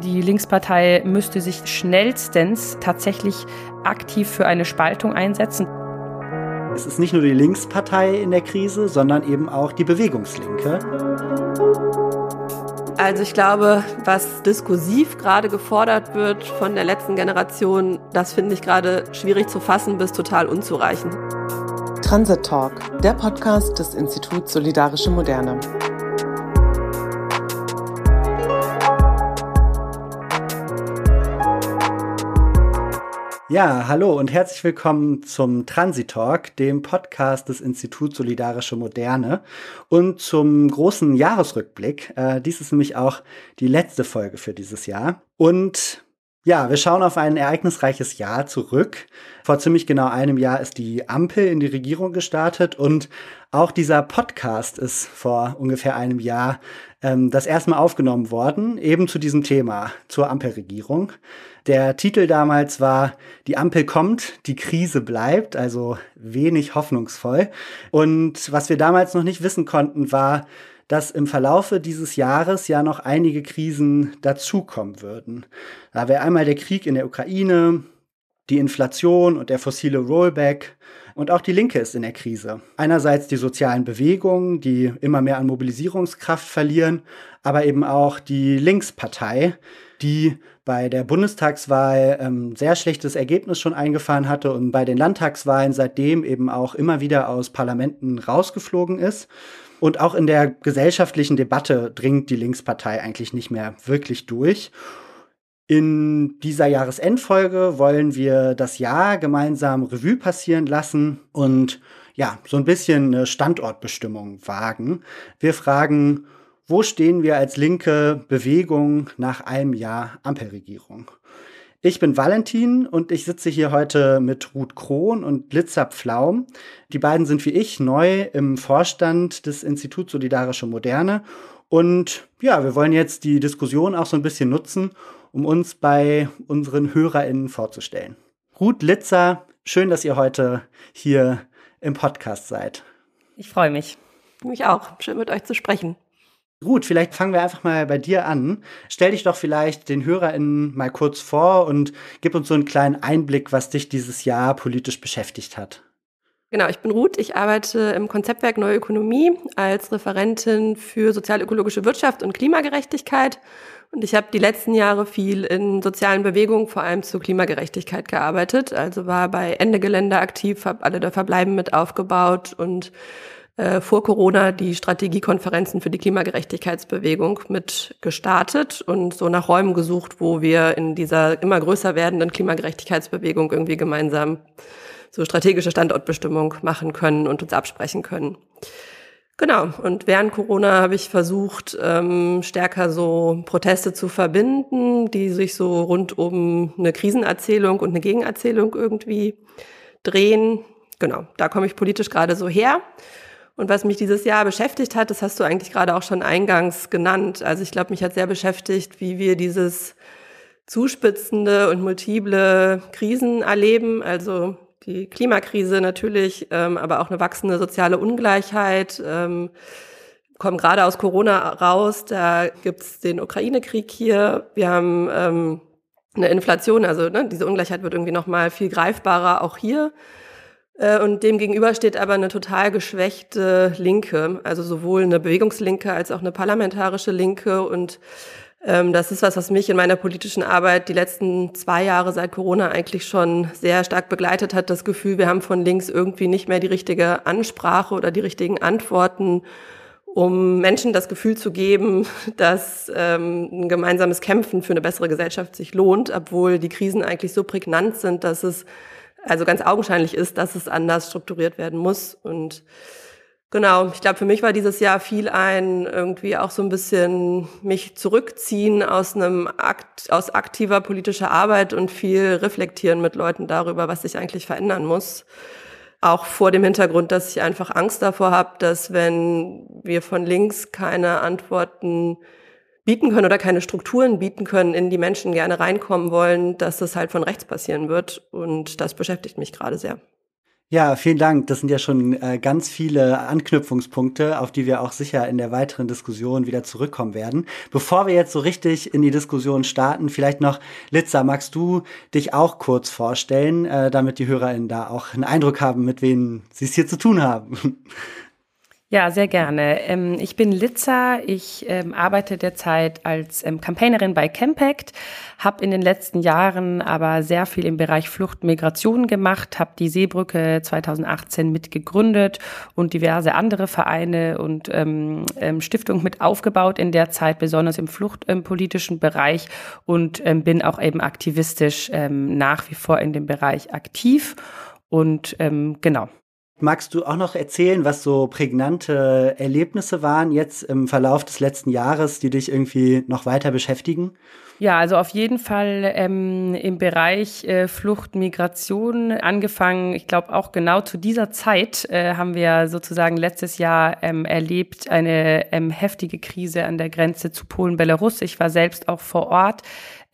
die Linkspartei müsste sich schnellstens tatsächlich aktiv für eine Spaltung einsetzen. Es ist nicht nur die Linkspartei in der Krise, sondern eben auch die Bewegungslinke. Also ich glaube, was diskursiv gerade gefordert wird von der letzten Generation, das finde ich gerade schwierig zu fassen bis total unzureichend. Transit Talk, der Podcast des Instituts Solidarische Moderne. Ja, hallo und herzlich willkommen zum Transitalk, dem Podcast des Instituts Solidarische Moderne und zum großen Jahresrückblick. Äh, dies ist nämlich auch die letzte Folge für dieses Jahr. Und ja, wir schauen auf ein ereignisreiches Jahr zurück. Vor ziemlich genau einem Jahr ist die Ampel in die Regierung gestartet und auch dieser Podcast ist vor ungefähr einem Jahr ähm, das erste Mal aufgenommen worden, eben zu diesem Thema, zur Ampelregierung. Der Titel damals war Die Ampel kommt, die Krise bleibt, also wenig hoffnungsvoll. Und was wir damals noch nicht wissen konnten, war, dass im Verlaufe dieses Jahres ja noch einige Krisen dazukommen würden. Da wäre einmal der Krieg in der Ukraine, die Inflation und der fossile Rollback. Und auch die Linke ist in der Krise. Einerseits die sozialen Bewegungen, die immer mehr an Mobilisierungskraft verlieren, aber eben auch die Linkspartei, die bei der Bundestagswahl ähm, sehr schlechtes Ergebnis schon eingefahren hatte und bei den Landtagswahlen seitdem eben auch immer wieder aus Parlamenten rausgeflogen ist. Und auch in der gesellschaftlichen Debatte dringt die Linkspartei eigentlich nicht mehr wirklich durch. In dieser Jahresendfolge wollen wir das Jahr gemeinsam Revue passieren lassen und ja, so ein bisschen eine Standortbestimmung wagen. Wir fragen, wo stehen wir als linke Bewegung nach einem Jahr Ampelregierung? Ich bin Valentin und ich sitze hier heute mit Ruth Krohn und Litzer Pflaum. Die beiden sind wie ich neu im Vorstand des Instituts Solidarische Moderne. Und ja, wir wollen jetzt die Diskussion auch so ein bisschen nutzen, um uns bei unseren HörerInnen vorzustellen. Ruth Litzer, schön, dass ihr heute hier im Podcast seid. Ich freue mich. Mich auch. Schön mit euch zu sprechen. Gut, vielleicht fangen wir einfach mal bei dir an. Stell dich doch vielleicht den HörerInnen mal kurz vor und gib uns so einen kleinen Einblick, was dich dieses Jahr politisch beschäftigt hat. Genau, ich bin Ruth. Ich arbeite im Konzeptwerk Neue Ökonomie als Referentin für sozialökologische Wirtschaft und Klimagerechtigkeit. Und ich habe die letzten Jahre viel in sozialen Bewegungen, vor allem zur Klimagerechtigkeit gearbeitet. Also war bei Ende Gelände aktiv, habe alle der Verbleiben mit aufgebaut und äh, vor Corona die Strategiekonferenzen für die Klimagerechtigkeitsbewegung mit gestartet und so nach Räumen gesucht, wo wir in dieser immer größer werdenden Klimagerechtigkeitsbewegung irgendwie gemeinsam so strategische Standortbestimmung machen können und uns absprechen können. Genau, und während Corona habe ich versucht, ähm, stärker so Proteste zu verbinden, die sich so rund um eine Krisenerzählung und eine Gegenerzählung irgendwie drehen. Genau, da komme ich politisch gerade so her. Und was mich dieses Jahr beschäftigt hat, das hast du eigentlich gerade auch schon eingangs genannt. Also ich glaube, mich hat sehr beschäftigt, wie wir dieses zuspitzende und multiple Krisen erleben. Also die Klimakrise natürlich, ähm, aber auch eine wachsende soziale Ungleichheit. Ähm, kommen gerade aus Corona raus, da gibt's den Ukraine-Krieg hier. Wir haben ähm, eine Inflation, also ne, diese Ungleichheit wird irgendwie noch mal viel greifbarer auch hier. Äh, und dem gegenüber steht aber eine total geschwächte Linke, also sowohl eine Bewegungslinke als auch eine parlamentarische Linke. Und ähm, das ist was, was mich in meiner politischen Arbeit die letzten zwei Jahre seit Corona eigentlich schon sehr stark begleitet hat. Das Gefühl, wir haben von links irgendwie nicht mehr die richtige Ansprache oder die richtigen Antworten, um Menschen das Gefühl zu geben, dass ähm, ein gemeinsames Kämpfen für eine bessere Gesellschaft sich lohnt, obwohl die Krisen eigentlich so prägnant sind, dass es also ganz augenscheinlich ist, dass es anders strukturiert werden muss. Und genau, ich glaube, für mich war dieses Jahr viel ein irgendwie auch so ein bisschen mich zurückziehen aus einem Akt, aus aktiver politischer Arbeit und viel reflektieren mit Leuten darüber, was sich eigentlich verändern muss. Auch vor dem Hintergrund, dass ich einfach Angst davor habe, dass wenn wir von links keine Antworten bieten können oder keine Strukturen bieten können, in die Menschen gerne reinkommen wollen, dass das halt von rechts passieren wird. Und das beschäftigt mich gerade sehr. Ja, vielen Dank. Das sind ja schon äh, ganz viele Anknüpfungspunkte, auf die wir auch sicher in der weiteren Diskussion wieder zurückkommen werden. Bevor wir jetzt so richtig in die Diskussion starten, vielleicht noch, Litza, magst du dich auch kurz vorstellen, äh, damit die HörerInnen da auch einen Eindruck haben, mit wem sie es hier zu tun haben? Ja, sehr gerne. Ähm, ich bin Litza. Ich ähm, arbeite derzeit als ähm, Campaignerin bei Campact, habe in den letzten Jahren aber sehr viel im Bereich Flucht, Migration gemacht, habe die Seebrücke 2018 mitgegründet und diverse andere Vereine und Stiftungen mit aufgebaut in der Zeit, besonders im fluchtpolitischen Bereich und bin auch eben aktivistisch nach wie vor in dem Bereich aktiv. Und genau, Magst du auch noch erzählen, was so prägnante Erlebnisse waren jetzt im Verlauf des letzten Jahres, die dich irgendwie noch weiter beschäftigen? Ja, also auf jeden Fall ähm, im Bereich äh, Flucht, Migration angefangen. Ich glaube auch genau zu dieser Zeit äh, haben wir sozusagen letztes Jahr ähm, erlebt eine ähm, heftige Krise an der Grenze zu Polen, Belarus. Ich war selbst auch vor Ort.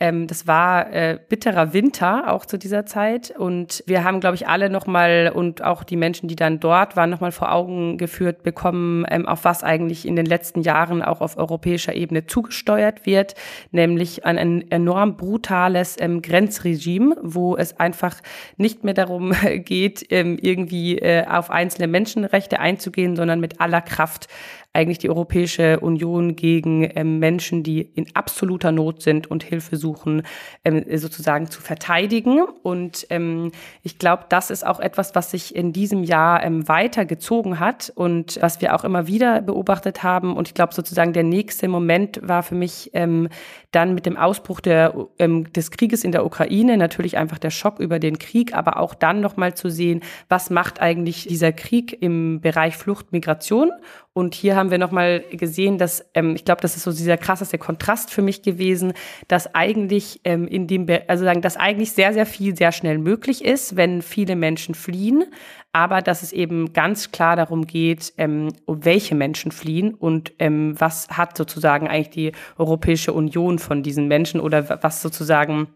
Ähm, das war äh, bitterer Winter auch zu dieser Zeit. Und wir haben, glaube ich, alle nochmal und auch die Menschen, die dann dort waren, nochmal vor Augen geführt bekommen, ähm, auf was eigentlich in den letzten Jahren auch auf europäischer Ebene zugesteuert wird, nämlich an ein enorm brutales ähm, Grenzregime, wo es einfach nicht mehr darum geht, ähm, irgendwie äh, auf einzelne Menschenrechte einzugehen, sondern mit aller Kraft eigentlich die Europäische Union gegen ähm, Menschen, die in absoluter Not sind und Hilfe suchen, ähm, sozusagen zu verteidigen. Und ähm, ich glaube, das ist auch etwas, was sich in diesem Jahr ähm, weitergezogen hat und was wir auch immer wieder beobachtet haben. Und ich glaube, sozusagen der nächste Moment war für mich ähm, dann mit dem Ausbruch der, ähm, des Krieges in der Ukraine natürlich einfach der Schock über den Krieg, aber auch dann nochmal zu sehen, was macht eigentlich dieser Krieg im Bereich Flucht, Migration und hier haben wir nochmal gesehen, dass, ähm, ich glaube, das ist so dieser krasseste Kontrast für mich gewesen, dass eigentlich ähm, in dem, also sagen, dass eigentlich sehr, sehr viel sehr schnell möglich ist, wenn viele Menschen fliehen, aber dass es eben ganz klar darum geht, ähm, um welche Menschen fliehen und ähm, was hat sozusagen eigentlich die Europäische Union von diesen Menschen oder was sozusagen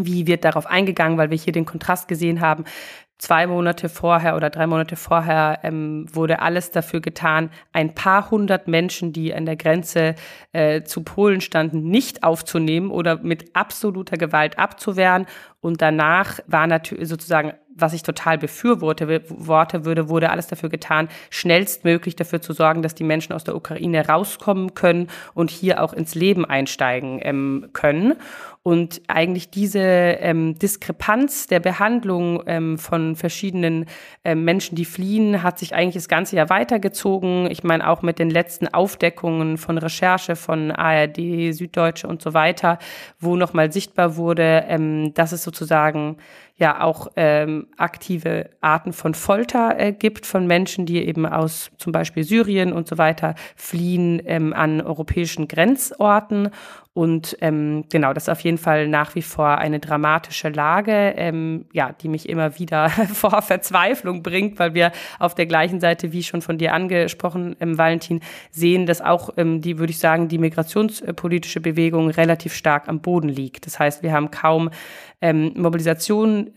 wie wird darauf eingegangen, weil wir hier den Kontrast gesehen haben zwei Monate vorher oder drei Monate vorher ähm, wurde alles dafür getan, ein paar hundert Menschen, die an der Grenze äh, zu Polen standen, nicht aufzunehmen oder mit absoluter Gewalt abzuwehren. Und danach war natürlich sozusagen, was ich total befürworte, Worte würde, wurde alles dafür getan, schnellstmöglich dafür zu sorgen, dass die Menschen aus der Ukraine rauskommen können und hier auch ins Leben einsteigen ähm, können. Und eigentlich diese ähm, Diskrepanz der Behandlung ähm, von verschiedenen ähm, Menschen, die fliehen, hat sich eigentlich das ganze Jahr weitergezogen. Ich meine auch mit den letzten Aufdeckungen von Recherche von ARD, Süddeutsche und so weiter, wo nochmal sichtbar wurde, ähm, dass es sozusagen sozusagen ja auch ähm, aktive Arten von Folter äh, gibt von Menschen, die eben aus zum Beispiel Syrien und so weiter fliehen ähm, an europäischen Grenzorten. Und ähm, genau, das ist auf jeden Fall nach wie vor eine dramatische Lage, ähm, ja, die mich immer wieder vor Verzweiflung bringt, weil wir auf der gleichen Seite, wie schon von dir angesprochen, ähm, Valentin, sehen, dass auch ähm, die, würde ich sagen, die migrationspolitische Bewegung relativ stark am Boden liegt. Das heißt, wir haben kaum ähm,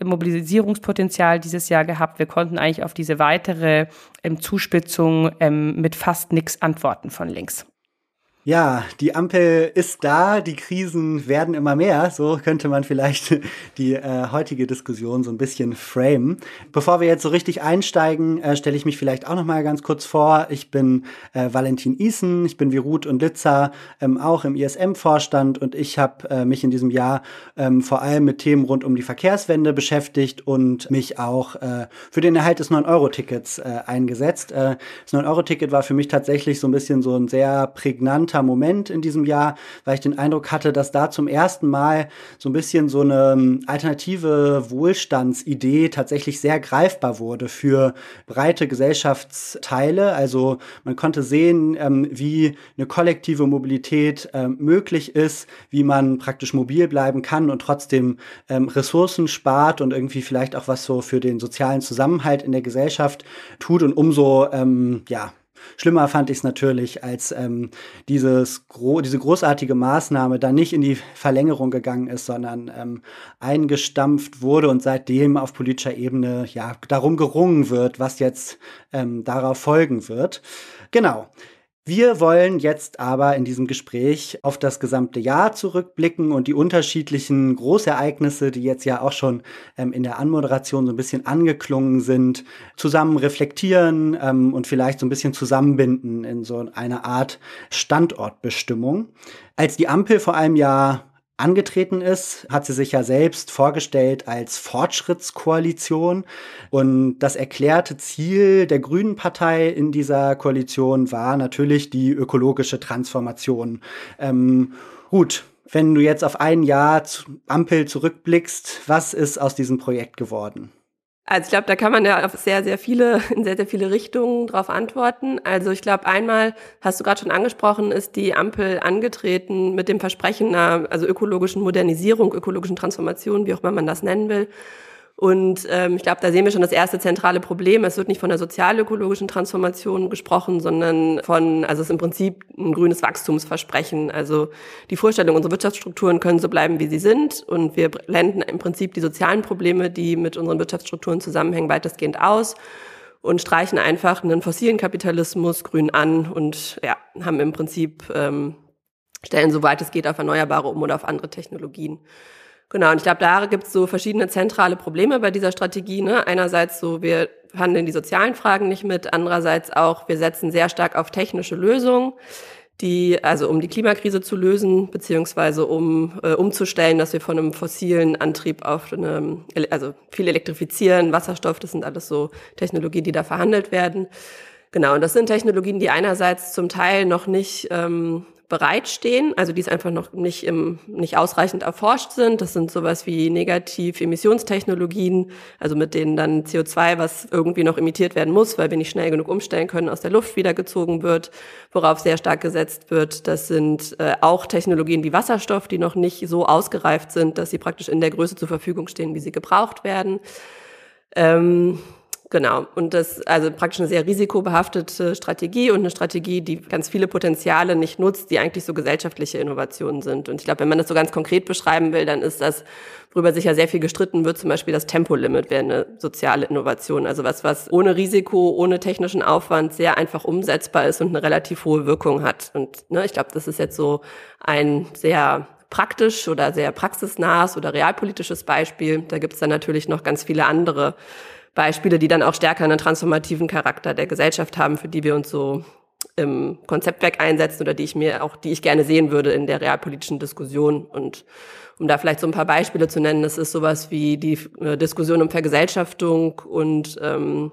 Mobilisation, Mobilisierungspotenzial dieses Jahr gehabt. Wir konnten eigentlich auf diese weitere ähm, Zuspitzung ähm, mit fast nichts antworten von links. Ja, die Ampel ist da, die Krisen werden immer mehr. So könnte man vielleicht die äh, heutige Diskussion so ein bisschen framen. Bevor wir jetzt so richtig einsteigen, äh, stelle ich mich vielleicht auch noch mal ganz kurz vor. Ich bin äh, Valentin Isen, ich bin wie Ruth und Litza ähm, auch im ISM-Vorstand und ich habe äh, mich in diesem Jahr ähm, vor allem mit Themen rund um die Verkehrswende beschäftigt und mich auch äh, für den Erhalt des 9-Euro-Tickets äh, eingesetzt. Das 9-Euro-Ticket war für mich tatsächlich so ein bisschen so ein sehr prägnant interessanter Moment in diesem Jahr, weil ich den Eindruck hatte, dass da zum ersten Mal so ein bisschen so eine ähm, alternative Wohlstandsidee tatsächlich sehr greifbar wurde für breite Gesellschaftsteile. Also man konnte sehen, ähm, wie eine kollektive Mobilität ähm, möglich ist, wie man praktisch mobil bleiben kann und trotzdem ähm, Ressourcen spart und irgendwie vielleicht auch was so für den sozialen Zusammenhalt in der Gesellschaft tut und umso ähm, ja Schlimmer fand ich es natürlich, als ähm, dieses gro diese großartige Maßnahme dann nicht in die Verlängerung gegangen ist, sondern ähm, eingestampft wurde und seitdem auf politischer Ebene ja darum gerungen wird, was jetzt ähm, darauf folgen wird. Genau. Wir wollen jetzt aber in diesem Gespräch auf das gesamte Jahr zurückblicken und die unterschiedlichen Großereignisse, die jetzt ja auch schon ähm, in der Anmoderation so ein bisschen angeklungen sind, zusammen reflektieren ähm, und vielleicht so ein bisschen zusammenbinden in so eine Art Standortbestimmung. Als die Ampel vor einem Jahr angetreten ist, hat sie sich ja selbst vorgestellt als Fortschrittskoalition. Und das erklärte Ziel der Grünen Partei in dieser Koalition war natürlich die ökologische Transformation. Ähm, gut, wenn du jetzt auf ein Jahr Ampel zurückblickst, was ist aus diesem Projekt geworden? Also ich glaube, da kann man ja auf sehr, sehr viele, in sehr, sehr viele Richtungen drauf antworten. Also ich glaube, einmal, hast du gerade schon angesprochen, ist die Ampel angetreten mit dem Versprechen einer also ökologischen Modernisierung, ökologischen Transformation, wie auch immer man das nennen will. Und ähm, ich glaube, da sehen wir schon das erste zentrale Problem. Es wird nicht von der sozialökologischen Transformation gesprochen, sondern von, also es ist im Prinzip ein grünes Wachstumsversprechen. Also die Vorstellung, unsere Wirtschaftsstrukturen können so bleiben, wie sie sind. Und wir blenden im Prinzip die sozialen Probleme, die mit unseren Wirtschaftsstrukturen zusammenhängen, weitestgehend aus und streichen einfach einen fossilen Kapitalismus grün an und ja, haben im Prinzip ähm, stellen, soweit es geht, auf Erneuerbare um oder auf andere Technologien. Genau, und ich glaube, da gibt es so verschiedene zentrale Probleme bei dieser Strategie. Ne? Einerseits so, wir handeln die sozialen Fragen nicht mit, andererseits auch, wir setzen sehr stark auf technische Lösungen, die, also um die Klimakrise zu lösen, beziehungsweise um äh, umzustellen, dass wir von einem fossilen Antrieb auf eine, also viel elektrifizieren, Wasserstoff, das sind alles so Technologien, die da verhandelt werden. Genau, und das sind Technologien, die einerseits zum Teil noch nicht ähm, bereitstehen, also die es einfach noch nicht, im, nicht ausreichend erforscht sind. Das sind sowas wie Negativ-Emissionstechnologien, also mit denen dann CO2, was irgendwie noch emittiert werden muss, weil wir nicht schnell genug umstellen können, aus der Luft wieder gezogen wird, worauf sehr stark gesetzt wird. Das sind äh, auch Technologien wie Wasserstoff, die noch nicht so ausgereift sind, dass sie praktisch in der Größe zur Verfügung stehen, wie sie gebraucht werden. Ähm, Genau. Und das also praktisch eine sehr risikobehaftete Strategie und eine Strategie, die ganz viele Potenziale nicht nutzt, die eigentlich so gesellschaftliche Innovationen sind. Und ich glaube, wenn man das so ganz konkret beschreiben will, dann ist das, worüber sich ja sehr viel gestritten wird, zum Beispiel das Tempolimit wäre eine soziale Innovation. Also was, was ohne Risiko, ohne technischen Aufwand sehr einfach umsetzbar ist und eine relativ hohe Wirkung hat. Und ne, ich glaube, das ist jetzt so ein sehr praktisch oder sehr praxisnahes oder realpolitisches Beispiel. Da gibt es dann natürlich noch ganz viele andere Beispiele, die dann auch stärker einen transformativen Charakter der Gesellschaft haben, für die wir uns so im Konzeptwerk einsetzen oder die ich mir auch, die ich gerne sehen würde in der realpolitischen Diskussion. Und um da vielleicht so ein paar Beispiele zu nennen, das ist sowas wie die äh, Diskussion um Vergesellschaftung und ähm,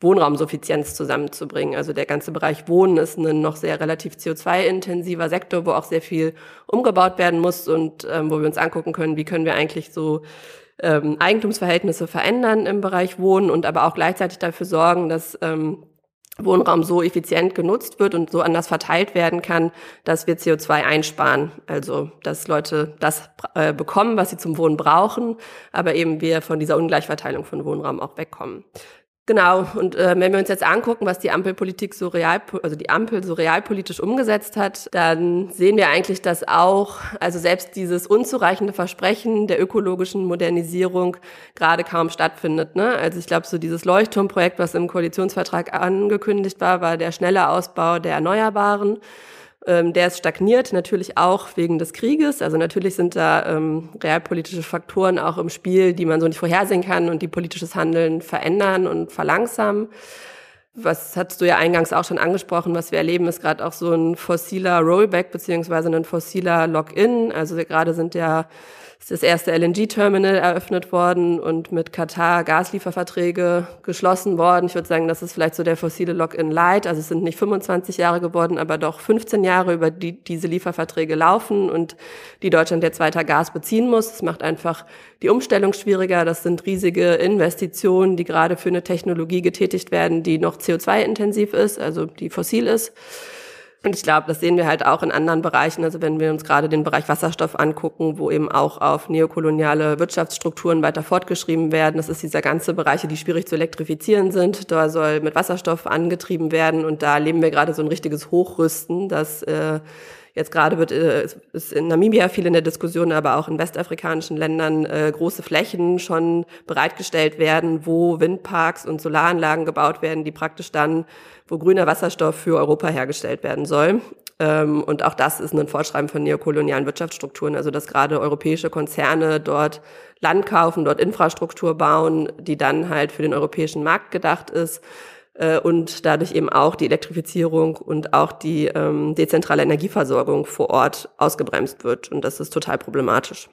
Wohnraumsuffizienz zusammenzubringen. Also der ganze Bereich Wohnen ist ein noch sehr relativ CO2-intensiver Sektor, wo auch sehr viel umgebaut werden muss und ähm, wo wir uns angucken können, wie können wir eigentlich so ähm, Eigentumsverhältnisse verändern im Bereich Wohnen und aber auch gleichzeitig dafür sorgen, dass ähm, Wohnraum so effizient genutzt wird und so anders verteilt werden kann, dass wir CO2 einsparen. Also, dass Leute das äh, bekommen, was sie zum Wohnen brauchen, aber eben wir von dieser Ungleichverteilung von Wohnraum auch wegkommen. Genau, und äh, wenn wir uns jetzt angucken, was die Ampelpolitik so real, also die Ampel so realpolitisch umgesetzt hat, dann sehen wir eigentlich, dass auch, also selbst dieses unzureichende Versprechen der ökologischen Modernisierung gerade kaum stattfindet. Ne? Also ich glaube, so dieses Leuchtturmprojekt, was im Koalitionsvertrag angekündigt war, war der schnelle Ausbau der Erneuerbaren. Ähm, der ist stagniert, natürlich auch wegen des Krieges. Also natürlich sind da ähm, realpolitische Faktoren auch im Spiel, die man so nicht vorhersehen kann und die politisches Handeln verändern und verlangsamen. Was hast du ja eingangs auch schon angesprochen, was wir erleben, ist gerade auch so ein fossiler Rollback beziehungsweise ein fossiler Login. Also gerade sind ja ist das erste LNG-Terminal eröffnet worden und mit Katar Gaslieferverträge geschlossen worden. Ich würde sagen, das ist vielleicht so der fossile Lock-in Light. Also es sind nicht 25 Jahre geworden, aber doch 15 Jahre, über die diese Lieferverträge laufen und die Deutschland jetzt weiter Gas beziehen muss. Das macht einfach die Umstellung schwieriger. Das sind riesige Investitionen, die gerade für eine Technologie getätigt werden, die noch CO2-intensiv ist, also die fossil ist. Und ich glaube, das sehen wir halt auch in anderen Bereichen. Also wenn wir uns gerade den Bereich Wasserstoff angucken, wo eben auch auf neokoloniale Wirtschaftsstrukturen weiter fortgeschrieben werden. Das ist dieser ganze Bereiche, die schwierig zu elektrifizieren sind. Da soll mit Wasserstoff angetrieben werden. Und da erleben wir gerade so ein richtiges Hochrüsten, dass äh, Jetzt gerade wird äh, ist in Namibia viel in der Diskussion, aber auch in westafrikanischen Ländern äh, große Flächen schon bereitgestellt werden, wo Windparks und Solaranlagen gebaut werden, die praktisch dann, wo grüner Wasserstoff für Europa hergestellt werden soll. Ähm, und auch das ist ein Fortschreiben von neokolonialen Wirtschaftsstrukturen, also dass gerade europäische Konzerne dort Land kaufen, dort Infrastruktur bauen, die dann halt für den europäischen Markt gedacht ist äh, und dadurch eben auch die Elektrifizierung und auch die ähm, dezentrale Energieversorgung vor Ort ausgebremst wird. Und das ist total problematisch.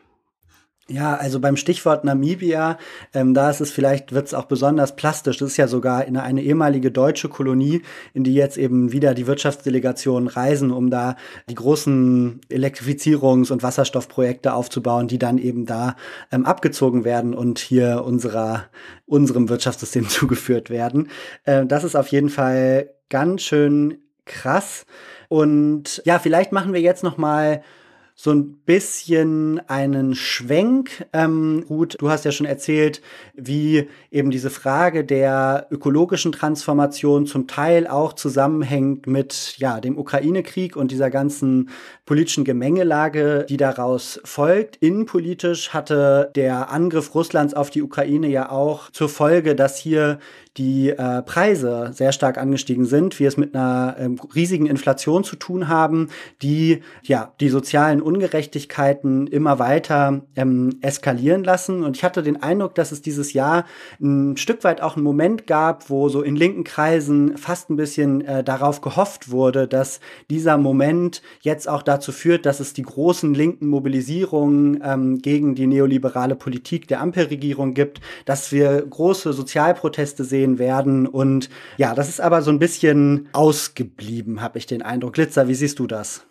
Ja, also beim Stichwort Namibia, ähm, da ist es vielleicht, wird es auch besonders plastisch. Das ist ja sogar in eine ehemalige deutsche Kolonie, in die jetzt eben wieder die Wirtschaftsdelegationen reisen, um da die großen Elektrifizierungs- und Wasserstoffprojekte aufzubauen, die dann eben da ähm, abgezogen werden und hier unserer, unserem Wirtschaftssystem zugeführt werden. Äh, das ist auf jeden Fall ganz schön krass. Und ja, vielleicht machen wir jetzt noch mal so ein bisschen einen Schwenk. Ähm, gut, du hast ja schon erzählt, wie eben diese Frage der ökologischen Transformation zum Teil auch zusammenhängt mit ja, dem Ukraine-Krieg und dieser ganzen politischen Gemengelage, die daraus folgt. Innenpolitisch hatte der Angriff Russlands auf die Ukraine ja auch zur Folge, dass hier die äh, Preise sehr stark angestiegen sind, wir es mit einer ähm, riesigen Inflation zu tun haben, die ja die sozialen Ungerechtigkeiten immer weiter ähm, eskalieren lassen. Und ich hatte den Eindruck, dass es dieses Jahr ein Stück weit auch einen Moment gab, wo so in linken Kreisen fast ein bisschen äh, darauf gehofft wurde, dass dieser Moment jetzt auch dazu führt, dass es die großen linken Mobilisierungen ähm, gegen die neoliberale Politik der Ampelregierung gibt, dass wir große Sozialproteste sehen gesehen werden. Und ja, das ist aber so ein bisschen ausgeblieben, habe ich den Eindruck. Glitzer, wie siehst du das?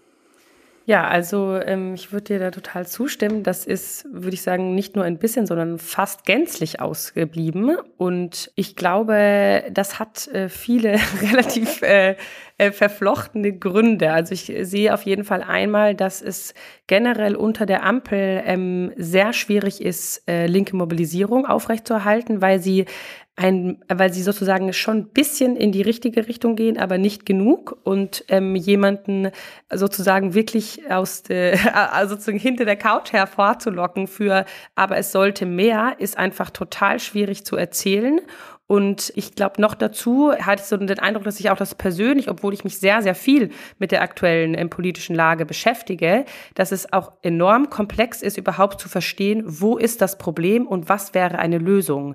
Ja, also ähm, ich würde dir da total zustimmen. Das ist, würde ich sagen, nicht nur ein bisschen, sondern fast gänzlich ausgeblieben. Und ich glaube, das hat äh, viele relativ äh, äh, verflochtene Gründe. Also ich sehe auf jeden Fall einmal, dass es generell unter der Ampel ähm, sehr schwierig ist, äh, linke Mobilisierung aufrechtzuerhalten, weil sie ein, weil sie sozusagen schon ein bisschen in die richtige Richtung gehen, aber nicht genug und ähm, jemanden sozusagen wirklich aus der, also sozusagen hinter der Couch hervorzulocken für, aber es sollte mehr, ist einfach total schwierig zu erzählen und ich glaube, noch dazu hatte ich so den Eindruck, dass ich auch das persönlich, obwohl ich mich sehr, sehr viel mit der aktuellen äh, politischen Lage beschäftige, dass es auch enorm komplex ist, überhaupt zu verstehen, wo ist das Problem und was wäre eine Lösung.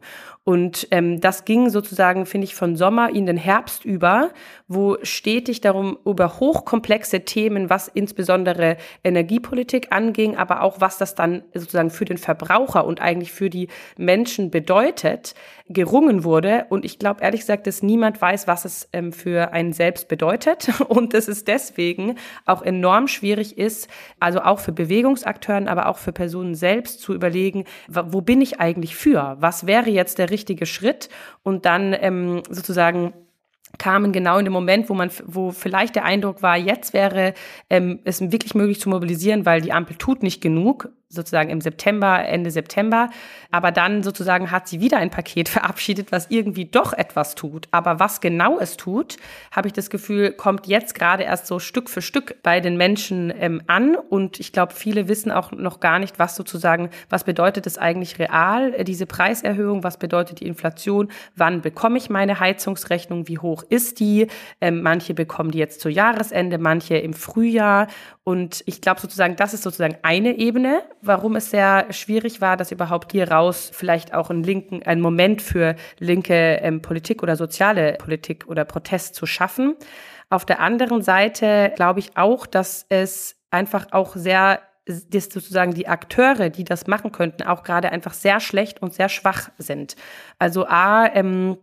Und ähm, das ging sozusagen, finde ich, von Sommer in den Herbst über, wo stetig darum über hochkomplexe Themen, was insbesondere Energiepolitik anging, aber auch was das dann sozusagen für den Verbraucher und eigentlich für die Menschen bedeutet, gerungen wurde. Und ich glaube ehrlich gesagt, dass niemand weiß, was es ähm, für einen selbst bedeutet und dass es deswegen auch enorm schwierig ist, also auch für Bewegungsakteuren, aber auch für Personen selbst zu überlegen, wo bin ich eigentlich für? Was wäre jetzt der richtige Schritt? Und dann ähm, sozusagen kamen genau in dem Moment, wo man, wo vielleicht der Eindruck war, jetzt wäre ähm, es wirklich möglich zu mobilisieren, weil die Ampel tut nicht genug, sozusagen im September, Ende September. Aber dann sozusagen hat sie wieder ein Paket verabschiedet, was irgendwie doch etwas tut. Aber was genau es tut, habe ich das Gefühl, kommt jetzt gerade erst so Stück für Stück bei den Menschen ähm, an. Und ich glaube, viele wissen auch noch gar nicht, was sozusagen, was bedeutet es eigentlich real, äh, diese Preiserhöhung, was bedeutet die Inflation, wann bekomme ich meine Heizungsrechnung, wie hoch ist die. Ähm, manche bekommen die jetzt zu Jahresende, manche im Frühjahr. Und ich glaube sozusagen, das ist sozusagen eine Ebene, warum es sehr schwierig war, dass überhaupt hier raus vielleicht auch einen linken, einen Moment für linke ähm, Politik oder soziale Politik oder Protest zu schaffen. Auf der anderen Seite glaube ich auch, dass es einfach auch sehr dass sozusagen die Akteure, die das machen könnten, auch gerade einfach sehr schlecht und sehr schwach sind. Also A, ähm,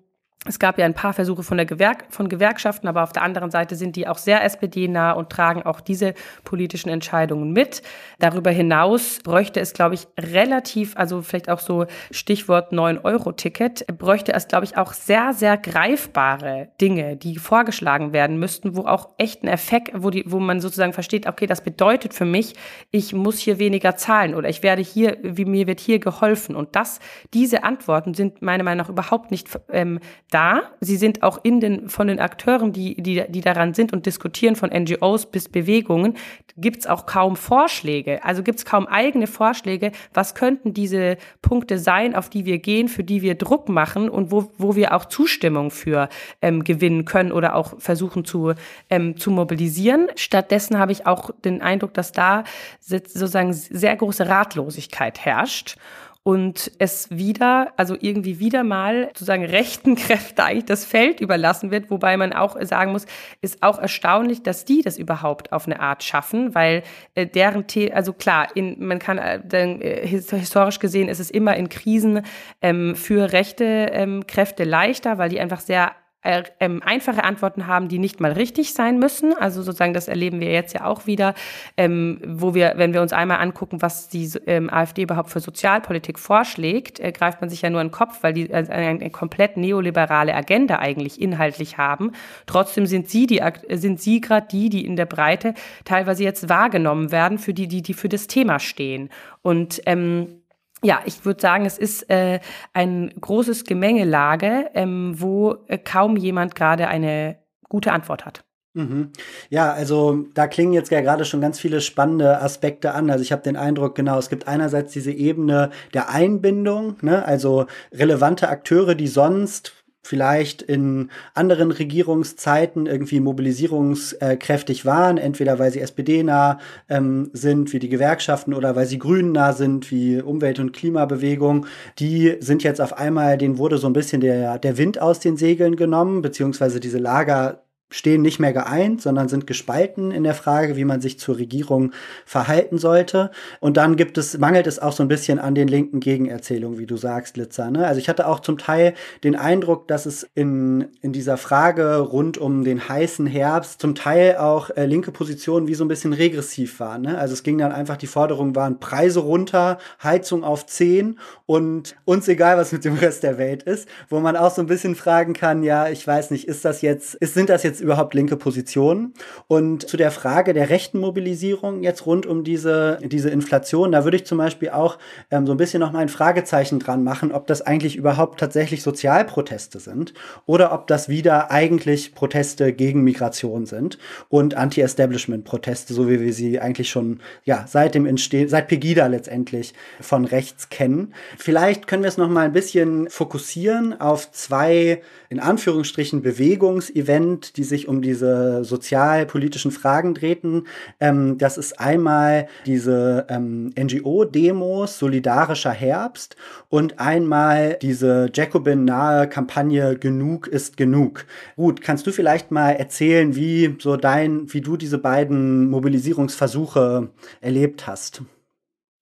es gab ja ein paar Versuche von, der Gewerk von Gewerkschaften, aber auf der anderen Seite sind die auch sehr SPD-nah und tragen auch diese politischen Entscheidungen mit. Darüber hinaus bräuchte es, glaube ich, relativ, also vielleicht auch so Stichwort 9-Euro-Ticket, bräuchte es, glaube ich, auch sehr, sehr greifbare Dinge, die vorgeschlagen werden müssten, wo auch echt ein Effekt, wo, die, wo man sozusagen versteht, okay, das bedeutet für mich, ich muss hier weniger zahlen oder ich werde hier, wie mir wird hier geholfen. Und das, diese Antworten sind meiner Meinung nach überhaupt nicht ähm, da. Sie sind auch in den, von den Akteuren, die, die, die daran sind und diskutieren, von NGOs bis Bewegungen, gibt es auch kaum Vorschläge. Also gibt es kaum eigene Vorschläge, was könnten diese Punkte sein, auf die wir gehen, für die wir Druck machen und wo, wo wir auch Zustimmung für ähm, gewinnen können oder auch versuchen zu, ähm, zu mobilisieren. Stattdessen habe ich auch den Eindruck, dass da sozusagen sehr große Ratlosigkeit herrscht und es wieder, also irgendwie wieder mal sozusagen rechten Kräfte eigentlich das Feld überlassen wird, wobei man auch sagen muss, ist auch erstaunlich, dass die das überhaupt auf eine Art schaffen, weil äh, deren, The also klar, in, man kann äh, äh historisch gesehen ist es immer in Krisen ähm, für rechte ähm, Kräfte leichter, weil die einfach sehr einfache Antworten haben, die nicht mal richtig sein müssen. Also sozusagen, das erleben wir jetzt ja auch wieder, ähm, wo wir, wenn wir uns einmal angucken, was die ähm, AfD überhaupt für Sozialpolitik vorschlägt, äh, greift man sich ja nur in den Kopf, weil die äh, eine, eine komplett neoliberale Agenda eigentlich inhaltlich haben. Trotzdem sind sie die, sind sie gerade die, die in der Breite teilweise jetzt wahrgenommen werden, für die, die, die für das Thema stehen. Und ähm, ja, ich würde sagen, es ist äh, ein großes Gemengelage, ähm, wo äh, kaum jemand gerade eine gute Antwort hat. Mhm. Ja, also da klingen jetzt ja gerade schon ganz viele spannende Aspekte an. Also ich habe den Eindruck, genau, es gibt einerseits diese Ebene der Einbindung, ne? also relevante Akteure, die sonst vielleicht in anderen Regierungszeiten irgendwie mobilisierungskräftig waren, entweder weil sie SPD-nah ähm, sind, wie die Gewerkschaften, oder weil sie Grünen-nah sind, wie Umwelt- und Klimabewegung, die sind jetzt auf einmal, denen wurde so ein bisschen der, der Wind aus den Segeln genommen, beziehungsweise diese Lager stehen nicht mehr geeint, sondern sind gespalten in der Frage, wie man sich zur Regierung verhalten sollte. Und dann gibt es, mangelt es auch so ein bisschen an den linken Gegenerzählungen, wie du sagst, Litzer. Ne? Also ich hatte auch zum Teil den Eindruck, dass es in, in dieser Frage rund um den heißen Herbst zum Teil auch äh, linke Positionen wie so ein bisschen regressiv waren. Ne? Also es ging dann einfach, die Forderungen waren Preise runter, Heizung auf 10 und uns egal, was mit dem Rest der Welt ist, wo man auch so ein bisschen fragen kann, ja, ich weiß nicht, ist das jetzt, ist, sind das jetzt jetzt überhaupt linke Positionen? Und zu der Frage der rechten Mobilisierung jetzt rund um diese, diese Inflation, da würde ich zum Beispiel auch ähm, so ein bisschen noch mal ein Fragezeichen dran machen, ob das eigentlich überhaupt tatsächlich Sozialproteste sind oder ob das wieder eigentlich Proteste gegen Migration sind und Anti-Establishment-Proteste, so wie wir sie eigentlich schon ja, seit dem Entstehen, seit Pegida letztendlich von rechts kennen. Vielleicht können wir es noch mal ein bisschen fokussieren auf zwei in Anführungsstrichen Bewegungsevent, die sich um diese sozialpolitischen Fragen drehten. Ähm, das ist einmal diese ähm, NGO-Demos Solidarischer Herbst und einmal diese Jacobin-nahe Kampagne Genug ist genug. Gut, kannst du vielleicht mal erzählen, wie so dein, wie du diese beiden Mobilisierungsversuche erlebt hast?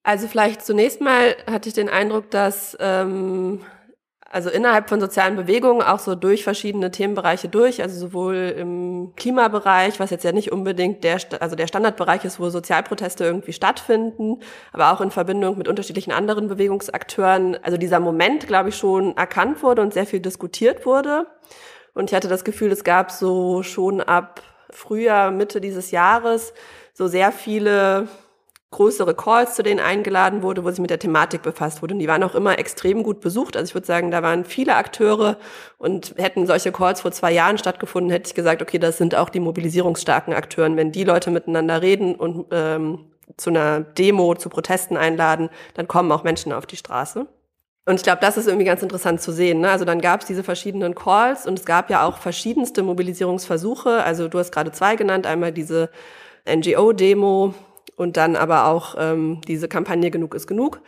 Also vielleicht zunächst mal hatte ich den Eindruck, dass ähm, also innerhalb von sozialen Bewegungen auch so durch verschiedene Themenbereiche durch, also sowohl im Klimabereich, was jetzt ja nicht unbedingt der, also der Standardbereich ist, wo Sozialproteste irgendwie stattfinden, aber auch in Verbindung mit unterschiedlichen anderen Bewegungsakteuren, also dieser Moment, glaube ich, schon erkannt wurde und sehr viel diskutiert wurde. Und ich hatte das Gefühl, es gab so schon ab Frühjahr, Mitte dieses Jahres so sehr viele größere Calls, zu denen eingeladen wurde, wo sich mit der Thematik befasst wurde. Und die waren auch immer extrem gut besucht. Also ich würde sagen, da waren viele Akteure und hätten solche Calls vor zwei Jahren stattgefunden, hätte ich gesagt, okay, das sind auch die mobilisierungsstarken Akteuren. Wenn die Leute miteinander reden und ähm, zu einer Demo, zu Protesten einladen, dann kommen auch Menschen auf die Straße. Und ich glaube, das ist irgendwie ganz interessant zu sehen. Ne? Also dann gab es diese verschiedenen Calls und es gab ja auch verschiedenste Mobilisierungsversuche. Also du hast gerade zwei genannt, einmal diese NGO-Demo, und dann aber auch ähm, diese Kampagne Genug ist genug.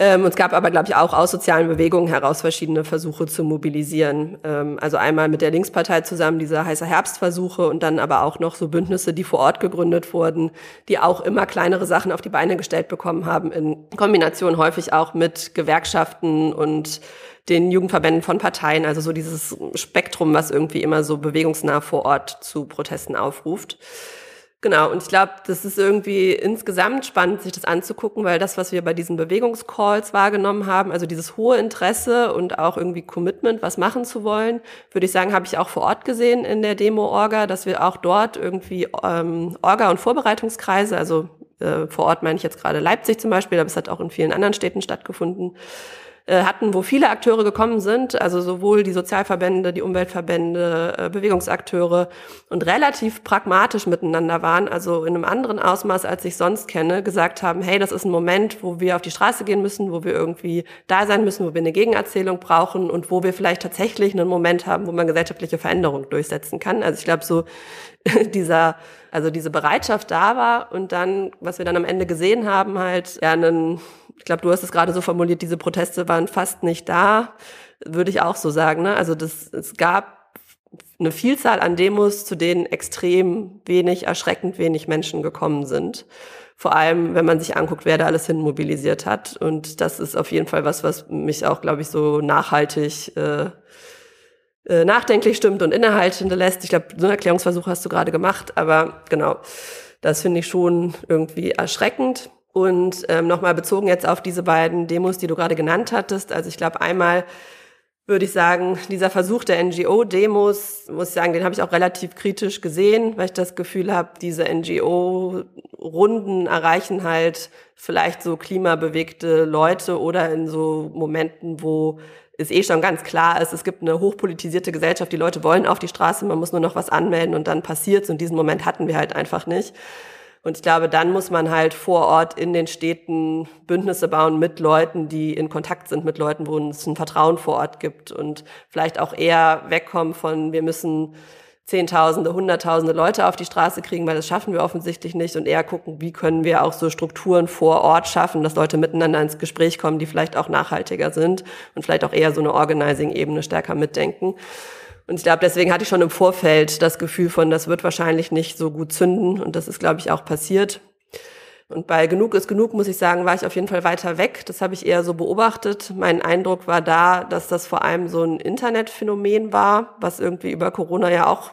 Ähm, es gab aber, glaube ich, auch aus sozialen Bewegungen heraus verschiedene Versuche zu mobilisieren. Ähm, also einmal mit der Linkspartei zusammen diese heiße Herbstversuche und dann aber auch noch so Bündnisse, die vor Ort gegründet wurden, die auch immer kleinere Sachen auf die Beine gestellt bekommen haben, in Kombination häufig auch mit Gewerkschaften und den Jugendverbänden von Parteien, also so dieses Spektrum, was irgendwie immer so bewegungsnah vor Ort zu Protesten aufruft. Genau, und ich glaube, das ist irgendwie insgesamt spannend, sich das anzugucken, weil das, was wir bei diesen Bewegungscalls wahrgenommen haben, also dieses hohe Interesse und auch irgendwie Commitment, was machen zu wollen, würde ich sagen, habe ich auch vor Ort gesehen in der Demo-Orga, dass wir auch dort irgendwie ähm, Orga- und Vorbereitungskreise, also äh, vor Ort meine ich jetzt gerade Leipzig zum Beispiel, aber es hat auch in vielen anderen Städten stattgefunden, hatten, wo viele Akteure gekommen sind, also sowohl die Sozialverbände, die Umweltverbände, äh, Bewegungsakteure und relativ pragmatisch miteinander waren, also in einem anderen Ausmaß, als ich sonst kenne, gesagt haben, hey, das ist ein Moment, wo wir auf die Straße gehen müssen, wo wir irgendwie da sein müssen, wo wir eine Gegenerzählung brauchen und wo wir vielleicht tatsächlich einen Moment haben, wo man gesellschaftliche Veränderung durchsetzen kann. Also ich glaube, so dieser also diese Bereitschaft da war und dann, was wir dann am Ende gesehen haben, halt ja einen ich glaube, du hast es gerade so formuliert, diese Proteste waren fast nicht da, würde ich auch so sagen. Ne? Also das, es gab eine Vielzahl an Demos, zu denen extrem wenig, erschreckend wenig Menschen gekommen sind. Vor allem, wenn man sich anguckt, wer da alles hin mobilisiert hat. Und das ist auf jeden Fall was, was mich auch, glaube ich, so nachhaltig äh, äh, nachdenklich stimmt und innehaltende lässt. Ich glaube, so einen Erklärungsversuch hast du gerade gemacht, aber genau, das finde ich schon irgendwie erschreckend. Und ähm, nochmal bezogen jetzt auf diese beiden Demos, die du gerade genannt hattest. Also ich glaube, einmal würde ich sagen, dieser Versuch der NGO-Demos, muss ich sagen, den habe ich auch relativ kritisch gesehen, weil ich das Gefühl habe, diese NGO-Runden erreichen halt vielleicht so klimabewegte Leute oder in so Momenten, wo es eh schon ganz klar ist, es gibt eine hochpolitisierte Gesellschaft, die Leute wollen auf die Straße, man muss nur noch was anmelden und dann passiert's und diesen Moment hatten wir halt einfach nicht. Und ich glaube, dann muss man halt vor Ort in den Städten Bündnisse bauen mit Leuten, die in Kontakt sind mit Leuten, wo es ein Vertrauen vor Ort gibt und vielleicht auch eher wegkommen von, wir müssen Zehntausende, Hunderttausende Leute auf die Straße kriegen, weil das schaffen wir offensichtlich nicht und eher gucken, wie können wir auch so Strukturen vor Ort schaffen, dass Leute miteinander ins Gespräch kommen, die vielleicht auch nachhaltiger sind und vielleicht auch eher so eine Organizing-Ebene stärker mitdenken. Und ich glaube, deswegen hatte ich schon im Vorfeld das Gefühl von, das wird wahrscheinlich nicht so gut zünden. Und das ist, glaube ich, auch passiert. Und bei Genug ist genug, muss ich sagen, war ich auf jeden Fall weiter weg. Das habe ich eher so beobachtet. Mein Eindruck war da, dass das vor allem so ein Internetphänomen war, was irgendwie über Corona ja auch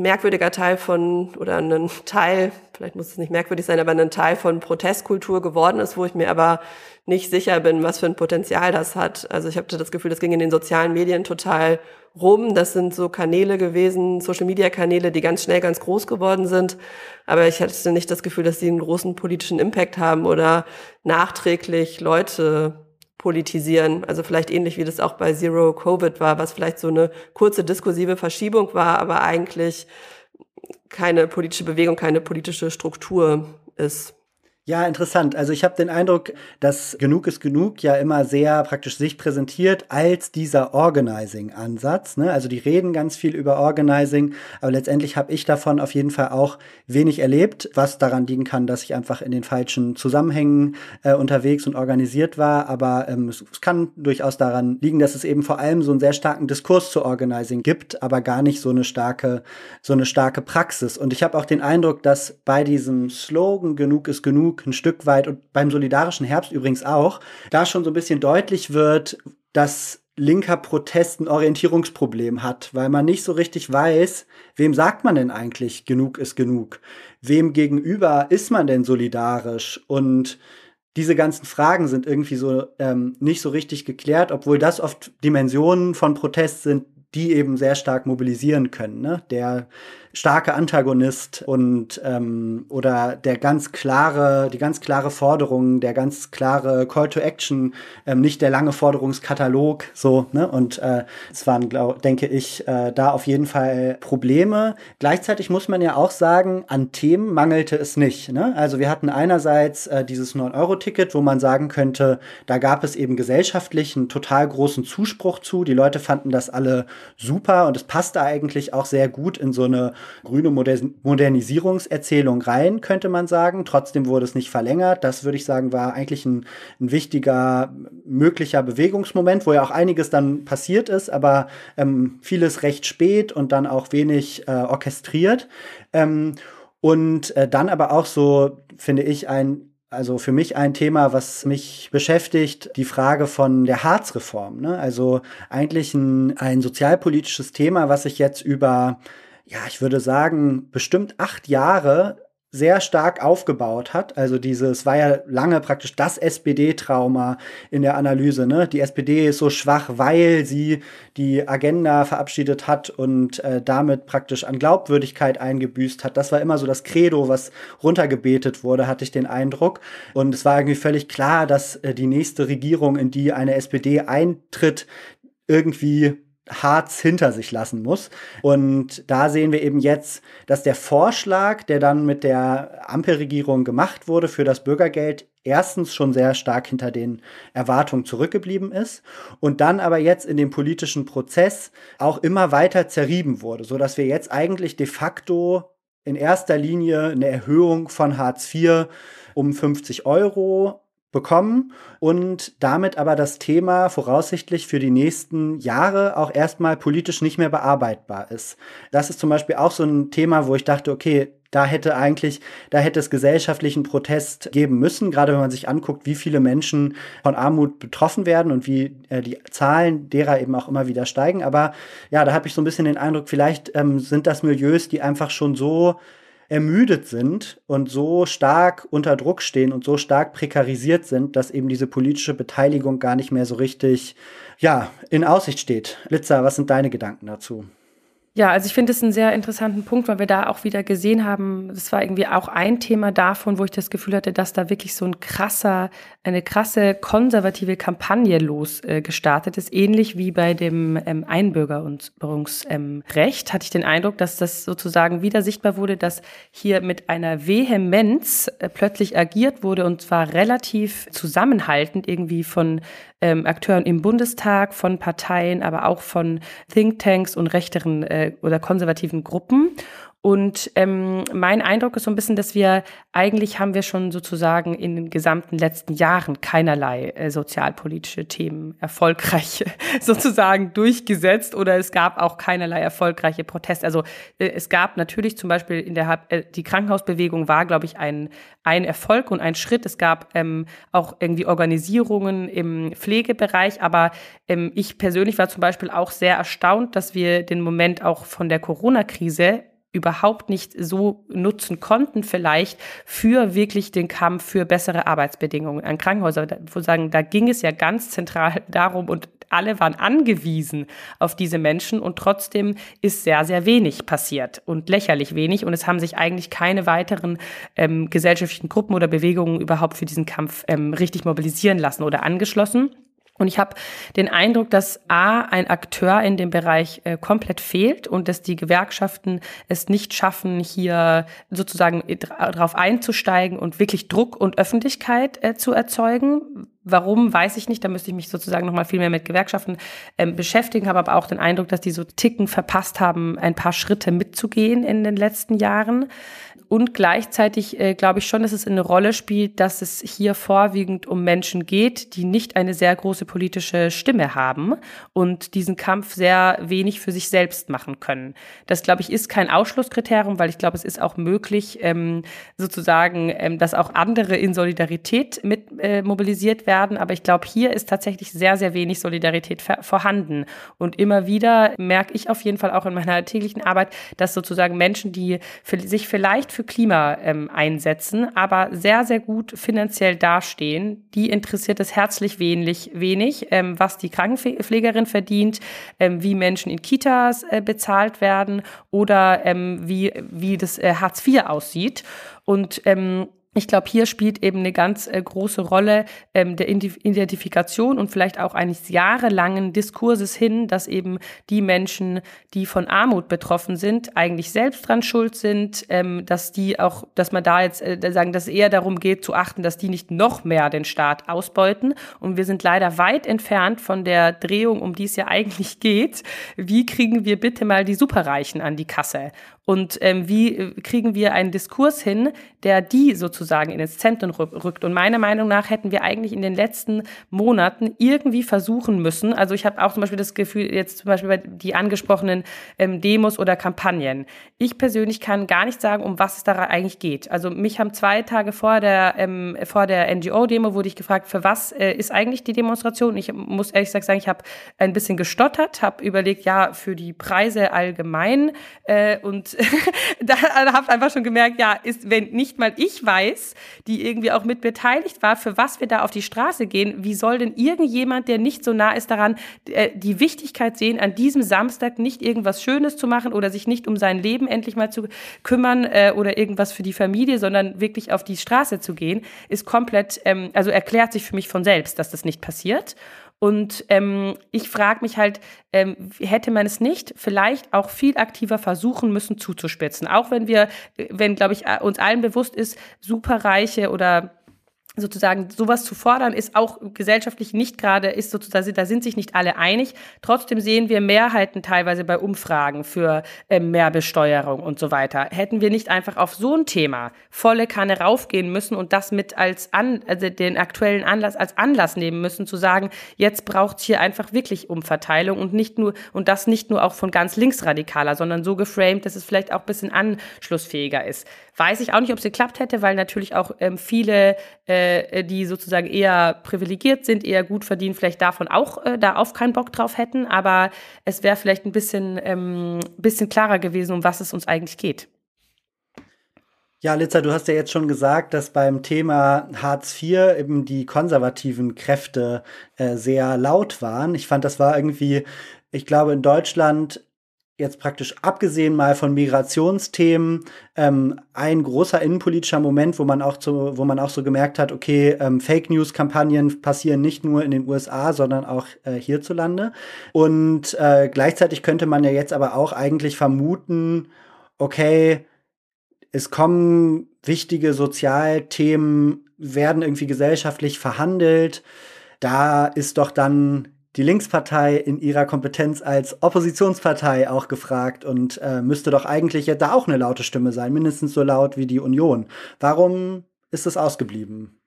merkwürdiger Teil von, oder ein Teil, vielleicht muss es nicht merkwürdig sein, aber ein Teil von Protestkultur geworden ist, wo ich mir aber nicht sicher bin, was für ein Potenzial das hat. Also ich hatte das Gefühl, das ging in den sozialen Medien total rum. Das sind so Kanäle gewesen, Social-Media-Kanäle, die ganz schnell ganz groß geworden sind. Aber ich hatte nicht das Gefühl, dass sie einen großen politischen Impact haben oder nachträglich Leute politisieren. Also vielleicht ähnlich wie das auch bei Zero Covid war, was vielleicht so eine kurze diskursive Verschiebung war, aber eigentlich keine politische Bewegung, keine politische Struktur ist. Ja, interessant. Also ich habe den Eindruck, dass Genug ist Genug ja immer sehr praktisch sich präsentiert als dieser Organizing-Ansatz. Ne? Also die reden ganz viel über Organizing, aber letztendlich habe ich davon auf jeden Fall auch wenig erlebt, was daran liegen kann, dass ich einfach in den falschen Zusammenhängen äh, unterwegs und organisiert war. Aber ähm, es, es kann durchaus daran liegen, dass es eben vor allem so einen sehr starken Diskurs zu Organizing gibt, aber gar nicht so eine starke, so eine starke Praxis. Und ich habe auch den Eindruck, dass bei diesem Slogan Genug ist Genug Zug ein Stück weit und beim solidarischen Herbst übrigens auch, da schon so ein bisschen deutlich wird, dass linker Protest ein Orientierungsproblem hat, weil man nicht so richtig weiß, wem sagt man denn eigentlich, genug ist genug? Wem gegenüber ist man denn solidarisch? Und diese ganzen Fragen sind irgendwie so ähm, nicht so richtig geklärt, obwohl das oft Dimensionen von Protest sind, die eben sehr stark mobilisieren können. Ne? Der starke Antagonist und ähm, oder der ganz klare, die ganz klare Forderung, der ganz klare Call to Action, ähm, nicht der lange Forderungskatalog, so, ne? Und äh, es waren, glaub, denke ich, äh, da auf jeden Fall Probleme. Gleichzeitig muss man ja auch sagen, an Themen mangelte es nicht. Ne? Also wir hatten einerseits äh, dieses 9-Euro-Ticket, wo man sagen könnte, da gab es eben gesellschaftlich einen total großen Zuspruch zu. Die Leute fanden das alle super und es passte eigentlich auch sehr gut in so eine grüne Modernisierungserzählung rein, könnte man sagen. Trotzdem wurde es nicht verlängert. Das würde ich sagen, war eigentlich ein, ein wichtiger möglicher Bewegungsmoment, wo ja auch einiges dann passiert ist, aber ähm, vieles recht spät und dann auch wenig äh, orchestriert. Ähm, und äh, dann aber auch so, finde ich, ein also für mich ein Thema, was mich beschäftigt, die Frage von der Harzreform. Ne? Also eigentlich ein, ein sozialpolitisches Thema, was sich jetzt über, ja, ich würde sagen, bestimmt acht Jahre sehr stark aufgebaut hat. Also dieses war ja lange praktisch das SPD-Trauma in der Analyse. Ne? Die SPD ist so schwach, weil sie die Agenda verabschiedet hat und äh, damit praktisch an Glaubwürdigkeit eingebüßt hat. Das war immer so das Credo, was runtergebetet wurde, hatte ich den Eindruck. Und es war irgendwie völlig klar, dass äh, die nächste Regierung, in die eine SPD eintritt, irgendwie Harz hinter sich lassen muss. Und da sehen wir eben jetzt, dass der Vorschlag, der dann mit der Ampelregierung gemacht wurde für das Bürgergeld, erstens schon sehr stark hinter den Erwartungen zurückgeblieben ist und dann aber jetzt in dem politischen Prozess auch immer weiter zerrieben wurde, so dass wir jetzt eigentlich de facto in erster Linie eine Erhöhung von Hartz IV um 50 Euro bekommen und damit aber das Thema voraussichtlich für die nächsten Jahre auch erstmal politisch nicht mehr bearbeitbar ist. Das ist zum Beispiel auch so ein Thema, wo ich dachte, okay, da hätte eigentlich, da hätte es gesellschaftlichen Protest geben müssen, gerade wenn man sich anguckt, wie viele Menschen von Armut betroffen werden und wie äh, die Zahlen derer eben auch immer wieder steigen. Aber ja, da habe ich so ein bisschen den Eindruck, vielleicht ähm, sind das Milieus, die einfach schon so ermüdet sind und so stark unter Druck stehen und so stark prekarisiert sind, dass eben diese politische Beteiligung gar nicht mehr so richtig, ja, in Aussicht steht. Blitzer, was sind deine Gedanken dazu? Ja, also ich finde es einen sehr interessanten Punkt, weil wir da auch wieder gesehen haben, das war irgendwie auch ein Thema davon, wo ich das Gefühl hatte, dass da wirklich so ein krasser, eine krasse konservative Kampagne losgestartet äh, ist, ähnlich wie bei dem ähm, Einbürgerungsrecht, ähm, hatte ich den Eindruck, dass das sozusagen wieder sichtbar wurde, dass hier mit einer Vehemenz äh, plötzlich agiert wurde und zwar relativ zusammenhaltend irgendwie von ähm, Akteuren im Bundestag, von Parteien, aber auch von Thinktanks und rechteren äh, oder konservativen Gruppen. Und ähm, mein Eindruck ist so ein bisschen, dass wir eigentlich haben wir schon sozusagen in den gesamten letzten Jahren keinerlei äh, sozialpolitische Themen erfolgreich sozusagen durchgesetzt oder es gab auch keinerlei erfolgreiche Proteste. Also äh, es gab natürlich zum Beispiel in der äh, die Krankenhausbewegung war, glaube ich, ein ein Erfolg und ein Schritt. Es gab ähm, auch irgendwie Organisierungen im Pflegebereich, aber ähm, ich persönlich war zum Beispiel auch sehr erstaunt, dass wir den Moment auch von der Corona-Krise überhaupt nicht so nutzen konnten, vielleicht für wirklich den Kampf für bessere Arbeitsbedingungen an Krankenhäusern. Wo sagen, da ging es ja ganz zentral darum und alle waren angewiesen auf diese Menschen und trotzdem ist sehr, sehr wenig passiert und lächerlich wenig und es haben sich eigentlich keine weiteren ähm, gesellschaftlichen Gruppen oder Bewegungen überhaupt für diesen Kampf ähm, richtig mobilisieren lassen oder angeschlossen. Und ich habe den Eindruck, dass A, ein Akteur in dem Bereich äh, komplett fehlt und dass die Gewerkschaften es nicht schaffen, hier sozusagen darauf einzusteigen und wirklich Druck und Öffentlichkeit äh, zu erzeugen. Warum, weiß ich nicht. Da müsste ich mich sozusagen noch mal viel mehr mit Gewerkschaften ähm, beschäftigen, habe aber auch den Eindruck, dass die so Ticken verpasst haben, ein paar Schritte mitzugehen in den letzten Jahren. Und gleichzeitig äh, glaube ich schon, dass es eine Rolle spielt, dass es hier vorwiegend um Menschen geht, die nicht eine sehr große politische Stimme haben und diesen Kampf sehr wenig für sich selbst machen können. Das, glaube ich, ist kein Ausschlusskriterium, weil ich glaube, es ist auch möglich, ähm, sozusagen, ähm, dass auch andere in Solidarität mit äh, mobilisiert werden. Aber ich glaube, hier ist tatsächlich sehr, sehr wenig Solidarität vorhanden. Und immer wieder merke ich auf jeden Fall auch in meiner täglichen Arbeit, dass sozusagen Menschen, die sich vielleicht für Klima ähm, einsetzen, aber sehr, sehr gut finanziell dastehen. Die interessiert es herzlich wenig, wenig ähm, was die Krankenpflegerin verdient, ähm, wie Menschen in Kitas äh, bezahlt werden oder ähm, wie, wie das äh, Hartz IV aussieht. Und ähm, ich glaube, hier spielt eben eine ganz äh, große Rolle ähm, der Identifikation und vielleicht auch eines jahrelangen Diskurses hin, dass eben die Menschen, die von Armut betroffen sind, eigentlich selbst dran schuld sind, ähm, dass die auch, dass man da jetzt äh, sagen, dass es eher darum geht zu achten, dass die nicht noch mehr den Staat ausbeuten. Und wir sind leider weit entfernt von der Drehung, um die es ja eigentlich geht. Wie kriegen wir bitte mal die Superreichen an die Kasse? Und ähm, wie äh, kriegen wir einen Diskurs hin, der die sozusagen in ins Zentrum rückt. Und meiner Meinung nach hätten wir eigentlich in den letzten Monaten irgendwie versuchen müssen, also ich habe auch zum Beispiel das Gefühl, jetzt zum Beispiel bei die angesprochenen ähm, Demos oder Kampagnen. Ich persönlich kann gar nicht sagen, um was es da eigentlich geht. Also mich haben zwei Tage vor der, ähm, vor der NGO-Demo wurde ich gefragt, für was äh, ist eigentlich die Demonstration? Ich muss ehrlich gesagt sagen, ich habe ein bisschen gestottert, habe überlegt, ja, für die Preise allgemein äh, und da habe einfach schon gemerkt, ja, ist, wenn nicht mal ich weiß, die irgendwie auch mit beteiligt war, für was wir da auf die Straße gehen, wie soll denn irgendjemand, der nicht so nah ist daran, äh, die Wichtigkeit sehen, an diesem Samstag nicht irgendwas Schönes zu machen oder sich nicht um sein Leben endlich mal zu kümmern äh, oder irgendwas für die Familie, sondern wirklich auf die Straße zu gehen, ist komplett, ähm, also erklärt sich für mich von selbst, dass das nicht passiert. Und ähm, ich frage mich halt, ähm, hätte man es nicht vielleicht auch viel aktiver versuchen müssen zuzuspitzen? Auch wenn wir, äh, wenn, glaube ich, uns allen bewusst ist, superreiche oder sozusagen sowas zu fordern, ist auch gesellschaftlich nicht gerade, ist sozusagen, da sind sich nicht alle einig. Trotzdem sehen wir Mehrheiten teilweise bei Umfragen für äh, mehr Besteuerung und so weiter. Hätten wir nicht einfach auf so ein Thema volle Kanne raufgehen müssen und das mit als an, also den aktuellen Anlass als Anlass nehmen müssen, zu sagen, jetzt braucht hier einfach wirklich Umverteilung und nicht nur, und das nicht nur auch von ganz linksradikaler, sondern so geframed, dass es vielleicht auch ein bisschen anschlussfähiger ist. Weiß ich auch nicht, ob es geklappt hätte, weil natürlich auch ähm, viele, äh, die sozusagen eher privilegiert sind, eher gut verdienen, vielleicht davon auch äh, da auf keinen Bock drauf hätten. Aber es wäre vielleicht ein bisschen, ähm, bisschen klarer gewesen, um was es uns eigentlich geht. Ja, Litzer, du hast ja jetzt schon gesagt, dass beim Thema Hartz IV eben die konservativen Kräfte äh, sehr laut waren. Ich fand, das war irgendwie, ich glaube, in Deutschland jetzt praktisch abgesehen mal von Migrationsthemen ähm, ein großer innenpolitischer Moment, wo man auch so, wo man auch so gemerkt hat, okay, ähm, Fake News Kampagnen passieren nicht nur in den USA, sondern auch äh, hierzulande. Und äh, gleichzeitig könnte man ja jetzt aber auch eigentlich vermuten, okay, es kommen wichtige Sozialthemen, werden irgendwie gesellschaftlich verhandelt. Da ist doch dann die Linkspartei in ihrer Kompetenz als Oppositionspartei auch gefragt und äh, müsste doch eigentlich da auch eine laute Stimme sein, mindestens so laut wie die Union. Warum ist es ausgeblieben?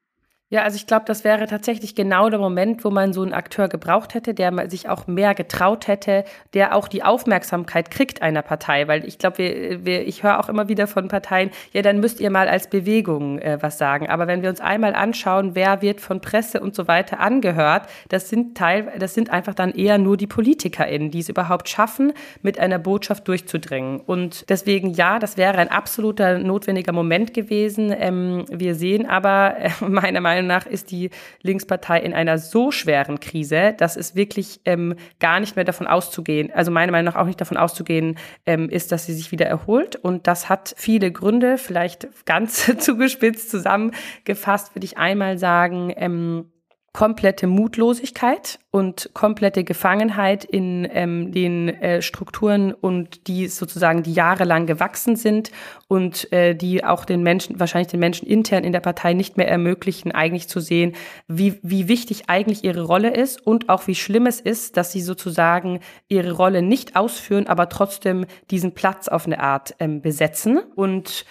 Ja, also ich glaube, das wäre tatsächlich genau der Moment, wo man so einen Akteur gebraucht hätte, der sich auch mehr getraut hätte, der auch die Aufmerksamkeit kriegt einer Partei. Weil ich glaube, ich höre auch immer wieder von Parteien, ja, dann müsst ihr mal als Bewegung äh, was sagen. Aber wenn wir uns einmal anschauen, wer wird von Presse und so weiter angehört, das sind Teil, das sind einfach dann eher nur die PolitikerInnen, die es überhaupt schaffen, mit einer Botschaft durchzudringen. Und deswegen, ja, das wäre ein absoluter notwendiger Moment gewesen. Ähm, wir sehen aber, äh, meiner Meinung Meinung nach ist die Linkspartei in einer so schweren Krise, dass es wirklich ähm, gar nicht mehr davon auszugehen, also meiner Meinung nach auch nicht davon auszugehen ähm, ist, dass sie sich wieder erholt. Und das hat viele Gründe, vielleicht ganz zugespitzt zusammengefasst, würde ich einmal sagen, ähm, komplette Mutlosigkeit und komplette Gefangenheit in ähm, den äh, Strukturen und die sozusagen die jahrelang gewachsen sind und äh, die auch den Menschen, wahrscheinlich den Menschen intern in der Partei nicht mehr ermöglichen, eigentlich zu sehen, wie, wie wichtig eigentlich ihre Rolle ist und auch wie schlimm es ist, dass sie sozusagen ihre Rolle nicht ausführen, aber trotzdem diesen Platz auf eine Art ähm, besetzen. Und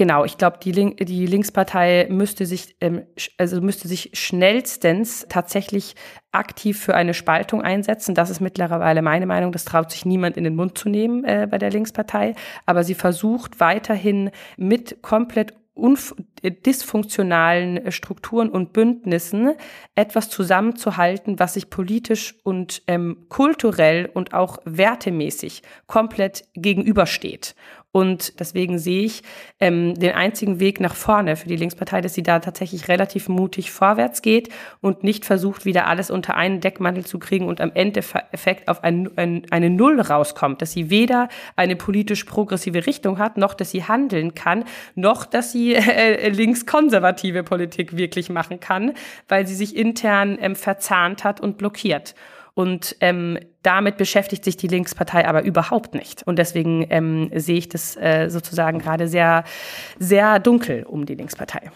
Genau, ich glaube, die, Link die Linkspartei müsste sich, ähm, also müsste sich schnellstens tatsächlich aktiv für eine Spaltung einsetzen. Das ist mittlerweile meine Meinung. Das traut sich niemand in den Mund zu nehmen äh, bei der Linkspartei. Aber sie versucht weiterhin mit komplett dysfunktionalen Strukturen und Bündnissen etwas zusammenzuhalten, was sich politisch und ähm, kulturell und auch wertemäßig komplett gegenübersteht. Und deswegen sehe ich ähm, den einzigen Weg nach vorne für die Linkspartei, dass sie da tatsächlich relativ mutig vorwärts geht und nicht versucht, wieder alles unter einen Deckmantel zu kriegen und am Endeffekt auf ein, ein, eine Null rauskommt, dass sie weder eine politisch progressive Richtung hat, noch dass sie handeln kann, noch dass sie äh, linkskonservative Politik wirklich machen kann, weil sie sich intern ähm, verzahnt hat und blockiert. Und ähm, damit beschäftigt sich die Linkspartei aber überhaupt nicht. Und deswegen ähm, sehe ich das äh, sozusagen gerade sehr, sehr dunkel um die Linkspartei.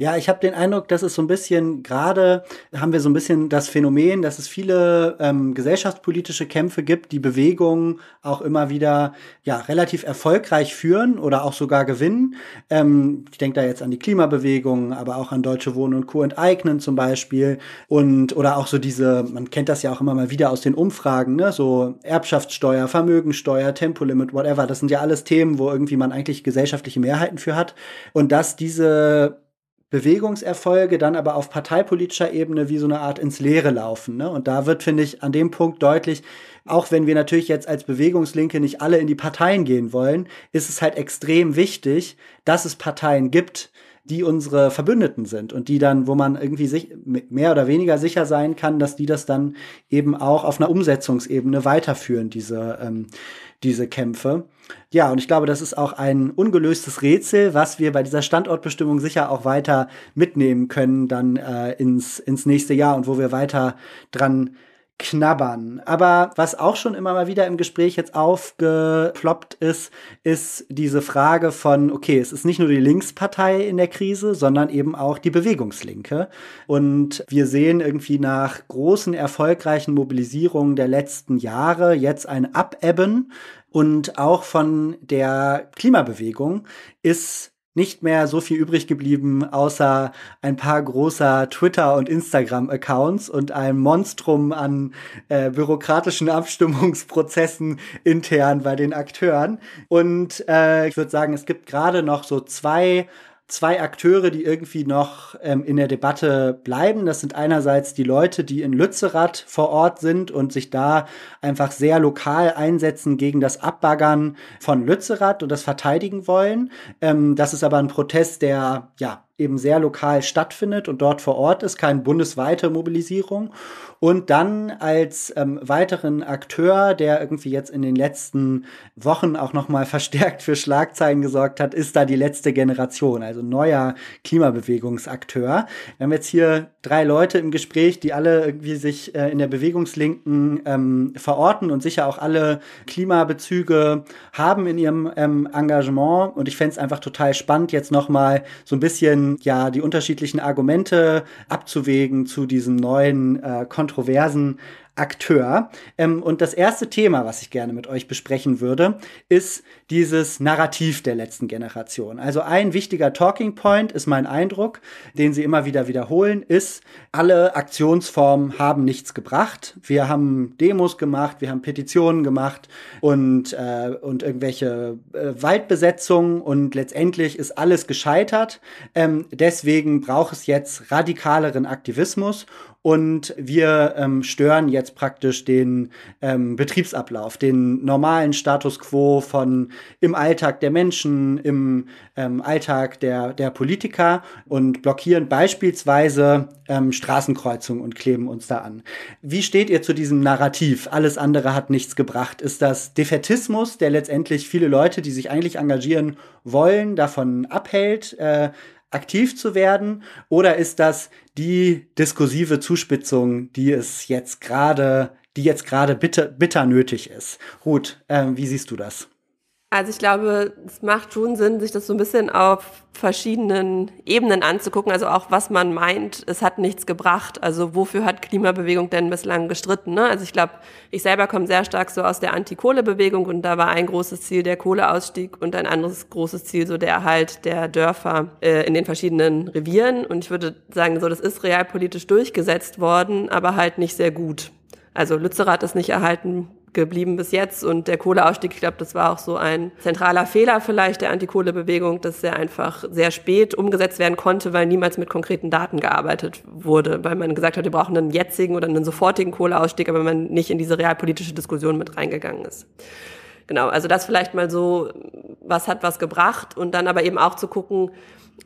Ja, ich habe den Eindruck, dass es so ein bisschen, gerade haben wir so ein bisschen das Phänomen, dass es viele ähm, gesellschaftspolitische Kämpfe gibt, die Bewegungen auch immer wieder ja relativ erfolgreich führen oder auch sogar gewinnen. Ähm, ich denke da jetzt an die Klimabewegung, aber auch an Deutsche Wohnen und Co. enteignen zum Beispiel. Und oder auch so diese, man kennt das ja auch immer mal wieder aus den Umfragen, ne? so Erbschaftssteuer, Vermögensteuer, Tempolimit, whatever. Das sind ja alles Themen, wo irgendwie man eigentlich gesellschaftliche Mehrheiten für hat. Und dass diese Bewegungserfolge dann aber auf parteipolitischer Ebene wie so eine Art ins Leere laufen. Ne? Und da wird, finde ich, an dem Punkt deutlich, auch wenn wir natürlich jetzt als Bewegungslinke nicht alle in die Parteien gehen wollen, ist es halt extrem wichtig, dass es Parteien gibt, die unsere Verbündeten sind und die dann, wo man irgendwie sich mehr oder weniger sicher sein kann, dass die das dann eben auch auf einer Umsetzungsebene weiterführen, diese, ähm, diese Kämpfe. Ja, und ich glaube, das ist auch ein ungelöstes Rätsel, was wir bei dieser Standortbestimmung sicher auch weiter mitnehmen können dann äh, ins, ins nächste Jahr und wo wir weiter dran knabbern. Aber was auch schon immer mal wieder im Gespräch jetzt aufgeploppt ist, ist diese Frage von, okay, es ist nicht nur die Linkspartei in der Krise, sondern eben auch die Bewegungslinke. Und wir sehen irgendwie nach großen, erfolgreichen Mobilisierungen der letzten Jahre jetzt ein Abebben. Und auch von der Klimabewegung ist nicht mehr so viel übrig geblieben, außer ein paar großer Twitter- und Instagram-Accounts und ein Monstrum an äh, bürokratischen Abstimmungsprozessen intern bei den Akteuren. Und äh, ich würde sagen, es gibt gerade noch so zwei zwei Akteure, die irgendwie noch ähm, in der Debatte bleiben. Das sind einerseits die Leute, die in Lützerath vor Ort sind und sich da einfach sehr lokal einsetzen gegen das Abbaggern von Lützerath und das verteidigen wollen. Ähm, das ist aber ein Protest, der ja eben sehr lokal stattfindet und dort vor Ort ist, keine bundesweite Mobilisierung. Und dann als ähm, weiteren Akteur, der irgendwie jetzt in den letzten Wochen auch noch mal verstärkt für Schlagzeilen gesorgt hat, ist da die letzte Generation, also neuer Klimabewegungsakteur. Wir haben jetzt hier drei Leute im Gespräch, die alle irgendwie sich äh, in der Bewegungslinken ähm, verorten und sicher auch alle Klimabezüge haben in ihrem ähm, Engagement. Und ich fände es einfach total spannend, jetzt noch mal so ein bisschen ja die unterschiedlichen Argumente abzuwägen zu diesem neuen äh, kontroversen Akteur. Ähm, und das erste Thema, was ich gerne mit euch besprechen würde, ist dieses Narrativ der letzten Generation. Also ein wichtiger Talking Point ist mein Eindruck, den sie immer wieder wiederholen, ist, alle Aktionsformen haben nichts gebracht. Wir haben Demos gemacht, wir haben Petitionen gemacht und, äh, und irgendwelche äh, Waldbesetzungen und letztendlich ist alles gescheitert. Ähm, deswegen braucht es jetzt radikaleren Aktivismus und wir ähm, stören jetzt praktisch den ähm, Betriebsablauf, den normalen Status quo von im Alltag der Menschen, im ähm, Alltag der, der Politiker und blockieren beispielsweise ähm, Straßenkreuzungen und kleben uns da an. Wie steht ihr zu diesem Narrativ? Alles andere hat nichts gebracht. Ist das Defetismus, der letztendlich viele Leute, die sich eigentlich engagieren wollen, davon abhält? Äh, aktiv zu werden? Oder ist das die diskursive Zuspitzung, die es jetzt gerade, die jetzt gerade bitter, bitter nötig ist? Ruth, äh, wie siehst du das? Also ich glaube, es macht schon Sinn, sich das so ein bisschen auf verschiedenen Ebenen anzugucken. Also auch, was man meint, es hat nichts gebracht. Also wofür hat Klimabewegung denn bislang gestritten? Ne? Also ich glaube, ich selber komme sehr stark so aus der Anti-Kohle-Bewegung und da war ein großes Ziel der Kohleausstieg und ein anderes großes Ziel so der Erhalt der Dörfer äh, in den verschiedenen Revieren. Und ich würde sagen, so das ist realpolitisch durchgesetzt worden, aber halt nicht sehr gut. Also Lützerath ist nicht erhalten geblieben bis jetzt. Und der Kohleausstieg, ich glaube, das war auch so ein zentraler Fehler vielleicht der Antikohlebewegung, dass er einfach sehr spät umgesetzt werden konnte, weil niemals mit konkreten Daten gearbeitet wurde, weil man gesagt hat, wir brauchen einen jetzigen oder einen sofortigen Kohleausstieg, aber man nicht in diese realpolitische Diskussion mit reingegangen ist. Genau, also das vielleicht mal so, was hat was gebracht und dann aber eben auch zu gucken,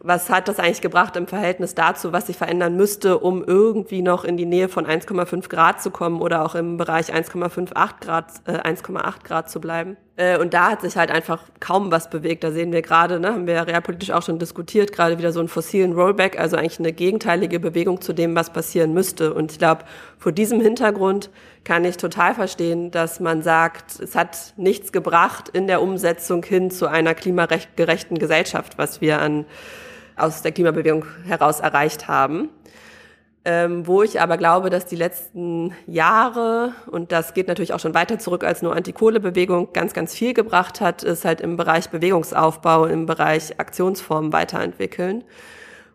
was hat das eigentlich gebracht im Verhältnis dazu, was sich verändern müsste, um irgendwie noch in die Nähe von 1,5 Grad zu kommen oder auch im Bereich 1,58 Grad, äh, 1,8 Grad zu bleiben? Äh, und da hat sich halt einfach kaum was bewegt. Da sehen wir gerade, ne, haben wir ja realpolitisch auch schon diskutiert, gerade wieder so einen fossilen Rollback, also eigentlich eine gegenteilige Bewegung zu dem, was passieren müsste. Und ich glaube, vor diesem Hintergrund kann ich total verstehen, dass man sagt, es hat nichts gebracht in der Umsetzung hin zu einer klimagerechten Gesellschaft, was wir an aus der Klimabewegung heraus erreicht haben. Ähm, wo ich aber glaube, dass die letzten Jahre, und das geht natürlich auch schon weiter zurück als nur Antikohlebewegung, ganz, ganz viel gebracht hat, ist halt im Bereich Bewegungsaufbau, im Bereich Aktionsformen weiterentwickeln.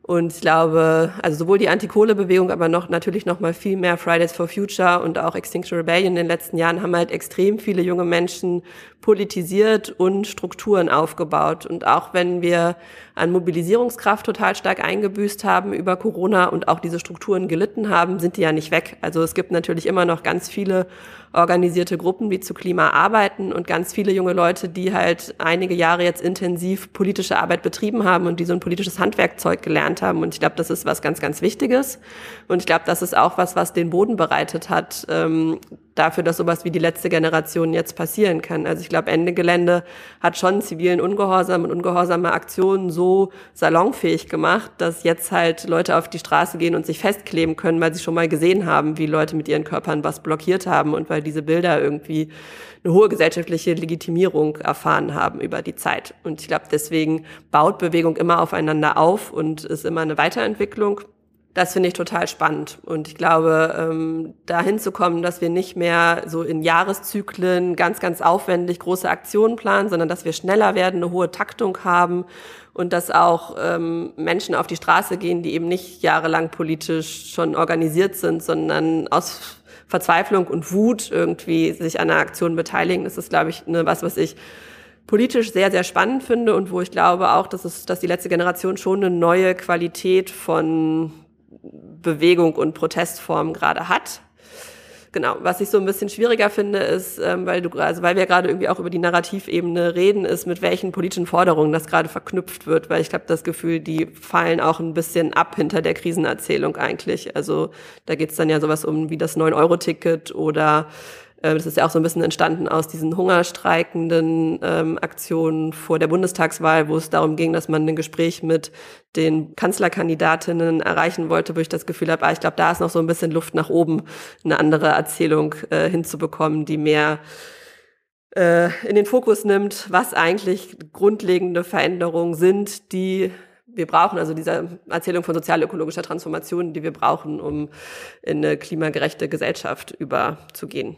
Und ich glaube, also sowohl die Anti-Kohle-Bewegung, aber noch natürlich noch mal viel mehr Fridays for Future und auch Extinction Rebellion in den letzten Jahren haben halt extrem viele junge Menschen politisiert und Strukturen aufgebaut. Und auch wenn wir an Mobilisierungskraft total stark eingebüßt haben über Corona und auch diese Strukturen gelitten haben, sind die ja nicht weg. Also es gibt natürlich immer noch ganz viele organisierte Gruppen, die zu Klima arbeiten und ganz viele junge Leute, die halt einige Jahre jetzt intensiv politische Arbeit betrieben haben und die so ein politisches Handwerkzeug gelernt haben. Und ich glaube, das ist was ganz, ganz Wichtiges. Und ich glaube, das ist auch was, was den Boden bereitet hat, ähm, dafür, dass sowas wie die letzte Generation jetzt passieren kann. Also ich glaube, Ende Gelände hat schon zivilen Ungehorsam und ungehorsame Aktionen so salonfähig gemacht, dass jetzt halt Leute auf die Straße gehen und sich festkleben können, weil sie schon mal gesehen haben, wie Leute mit ihren Körpern was blockiert haben und weil diese Bilder irgendwie eine hohe gesellschaftliche Legitimierung erfahren haben über die Zeit. Und ich glaube, deswegen baut Bewegung immer aufeinander auf und ist immer eine Weiterentwicklung das finde ich total spannend. Und ich glaube, ähm, dahin zu kommen, dass wir nicht mehr so in Jahreszyklen ganz, ganz aufwendig große Aktionen planen, sondern dass wir schneller werden, eine hohe Taktung haben und dass auch ähm, Menschen auf die Straße gehen, die eben nicht jahrelang politisch schon organisiert sind, sondern aus Verzweiflung und Wut irgendwie sich an einer Aktion beteiligen. Das ist, glaube ich, ne, was, was ich politisch sehr, sehr spannend finde und wo ich glaube auch, dass, es, dass die letzte Generation schon eine neue Qualität von Bewegung und Protestform gerade hat. Genau, was ich so ein bisschen schwieriger finde, ist, ähm, weil du, also weil wir gerade irgendwie auch über die Narrativebene reden, ist, mit welchen politischen Forderungen das gerade verknüpft wird, weil ich habe das Gefühl, die fallen auch ein bisschen ab hinter der Krisenerzählung eigentlich. Also da geht's dann ja sowas um wie das 9-Euro-Ticket oder das ist ja auch so ein bisschen entstanden aus diesen hungerstreikenden ähm, Aktionen vor der Bundestagswahl, wo es darum ging, dass man ein Gespräch mit den Kanzlerkandidatinnen erreichen wollte, wo ich das Gefühl habe, ah, ich glaube, da ist noch so ein bisschen Luft nach oben, eine andere Erzählung äh, hinzubekommen, die mehr äh, in den Fokus nimmt, was eigentlich grundlegende Veränderungen sind, die wir brauchen, also diese Erzählung von sozial-ökologischer Transformation, die wir brauchen, um in eine klimagerechte Gesellschaft überzugehen.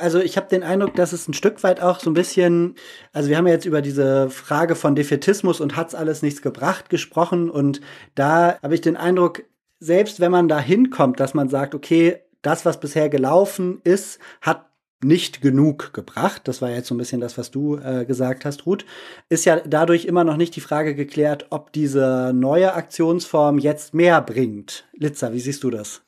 Also ich habe den Eindruck, dass es ein Stück weit auch so ein bisschen, also wir haben ja jetzt über diese Frage von Defetismus und hat's alles nichts gebracht gesprochen und da habe ich den Eindruck, selbst wenn man da hinkommt, dass man sagt, okay, das, was bisher gelaufen ist, hat nicht genug gebracht. Das war jetzt so ein bisschen das, was du äh, gesagt hast, Ruth. Ist ja dadurch immer noch nicht die Frage geklärt, ob diese neue Aktionsform jetzt mehr bringt. Litza, wie siehst du das?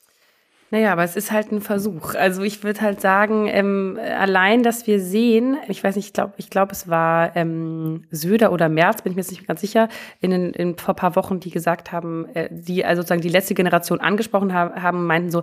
Naja, aber es ist halt ein Versuch. Also ich würde halt sagen, ähm, allein, dass wir sehen, ich weiß nicht, ich glaube, ich glaube, es war ähm, Söder oder Merz, bin ich mir jetzt nicht ganz sicher, in, in vor paar Wochen, die gesagt haben, äh, die also sozusagen die letzte Generation angesprochen haben, haben, meinten so,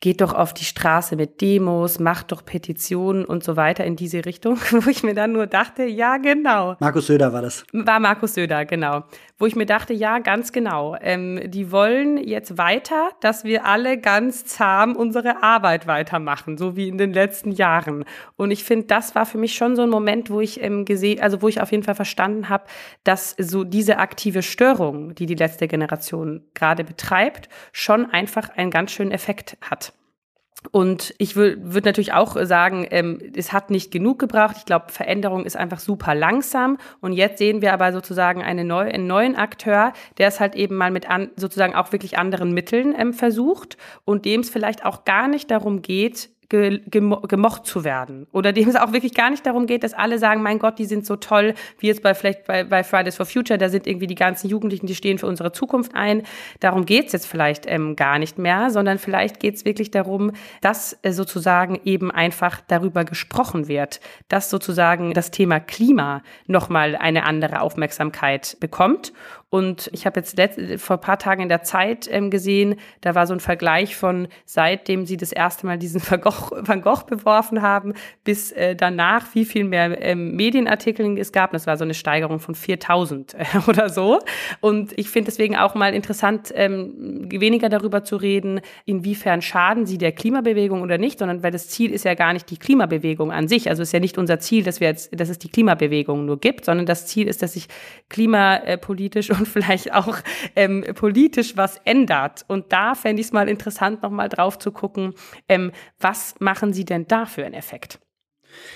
geht doch auf die Straße mit Demos, macht doch Petitionen und so weiter in diese Richtung, wo ich mir dann nur dachte, ja, genau. Markus Söder war das. War Markus Söder, genau. Wo ich mir dachte, ja, ganz genau. Ähm, die wollen jetzt weiter, dass wir alle ganz Kram unsere Arbeit weitermachen, so wie in den letzten Jahren. Und ich finde, das war für mich schon so ein Moment, wo ich ähm, gesehen, also wo ich auf jeden Fall verstanden habe, dass so diese aktive Störung, die die letzte Generation gerade betreibt, schon einfach einen ganz schönen Effekt hat. Und ich würde natürlich auch sagen, ähm, es hat nicht genug gebraucht. Ich glaube, Veränderung ist einfach super langsam. Und jetzt sehen wir aber sozusagen eine neu, einen neuen Akteur, der es halt eben mal mit an, sozusagen auch wirklich anderen Mitteln ähm, versucht und dem es vielleicht auch gar nicht darum geht, ge, gemo gemocht zu werden. Oder dem es auch wirklich gar nicht darum geht, dass alle sagen, mein Gott, die sind so toll, wie jetzt bei vielleicht bei, bei Fridays for Future, da sind irgendwie die ganzen Jugendlichen, die stehen für unsere Zukunft ein. Darum geht's jetzt vielleicht ähm, gar nicht mehr, sondern vielleicht geht's wirklich darum, dass äh, sozusagen eben einfach darüber gesprochen wird, dass sozusagen das Thema Klima nochmal eine andere Aufmerksamkeit bekommt und ich habe jetzt letzt, vor ein paar Tagen in der Zeit ähm, gesehen, da war so ein Vergleich von seitdem sie das erste Mal diesen Van Gogh, Van Gogh beworfen haben, bis äh, danach, wie viel mehr ähm, Medienartikel es gab. Das war so eine Steigerung von 4000 äh, oder so. Und ich finde deswegen auch mal interessant, ähm, weniger darüber zu reden, inwiefern schaden sie der Klimabewegung oder nicht, sondern weil das Ziel ist ja gar nicht die Klimabewegung an sich. Also ist ja nicht unser Ziel, dass wir jetzt, dass es die Klimabewegung nur gibt, sondern das Ziel ist, dass sich klimapolitisch und vielleicht auch ähm, politisch was ändert. Und da fände ich es mal interessant, nochmal drauf zu gucken, ähm, was machen Sie denn da für einen Effekt?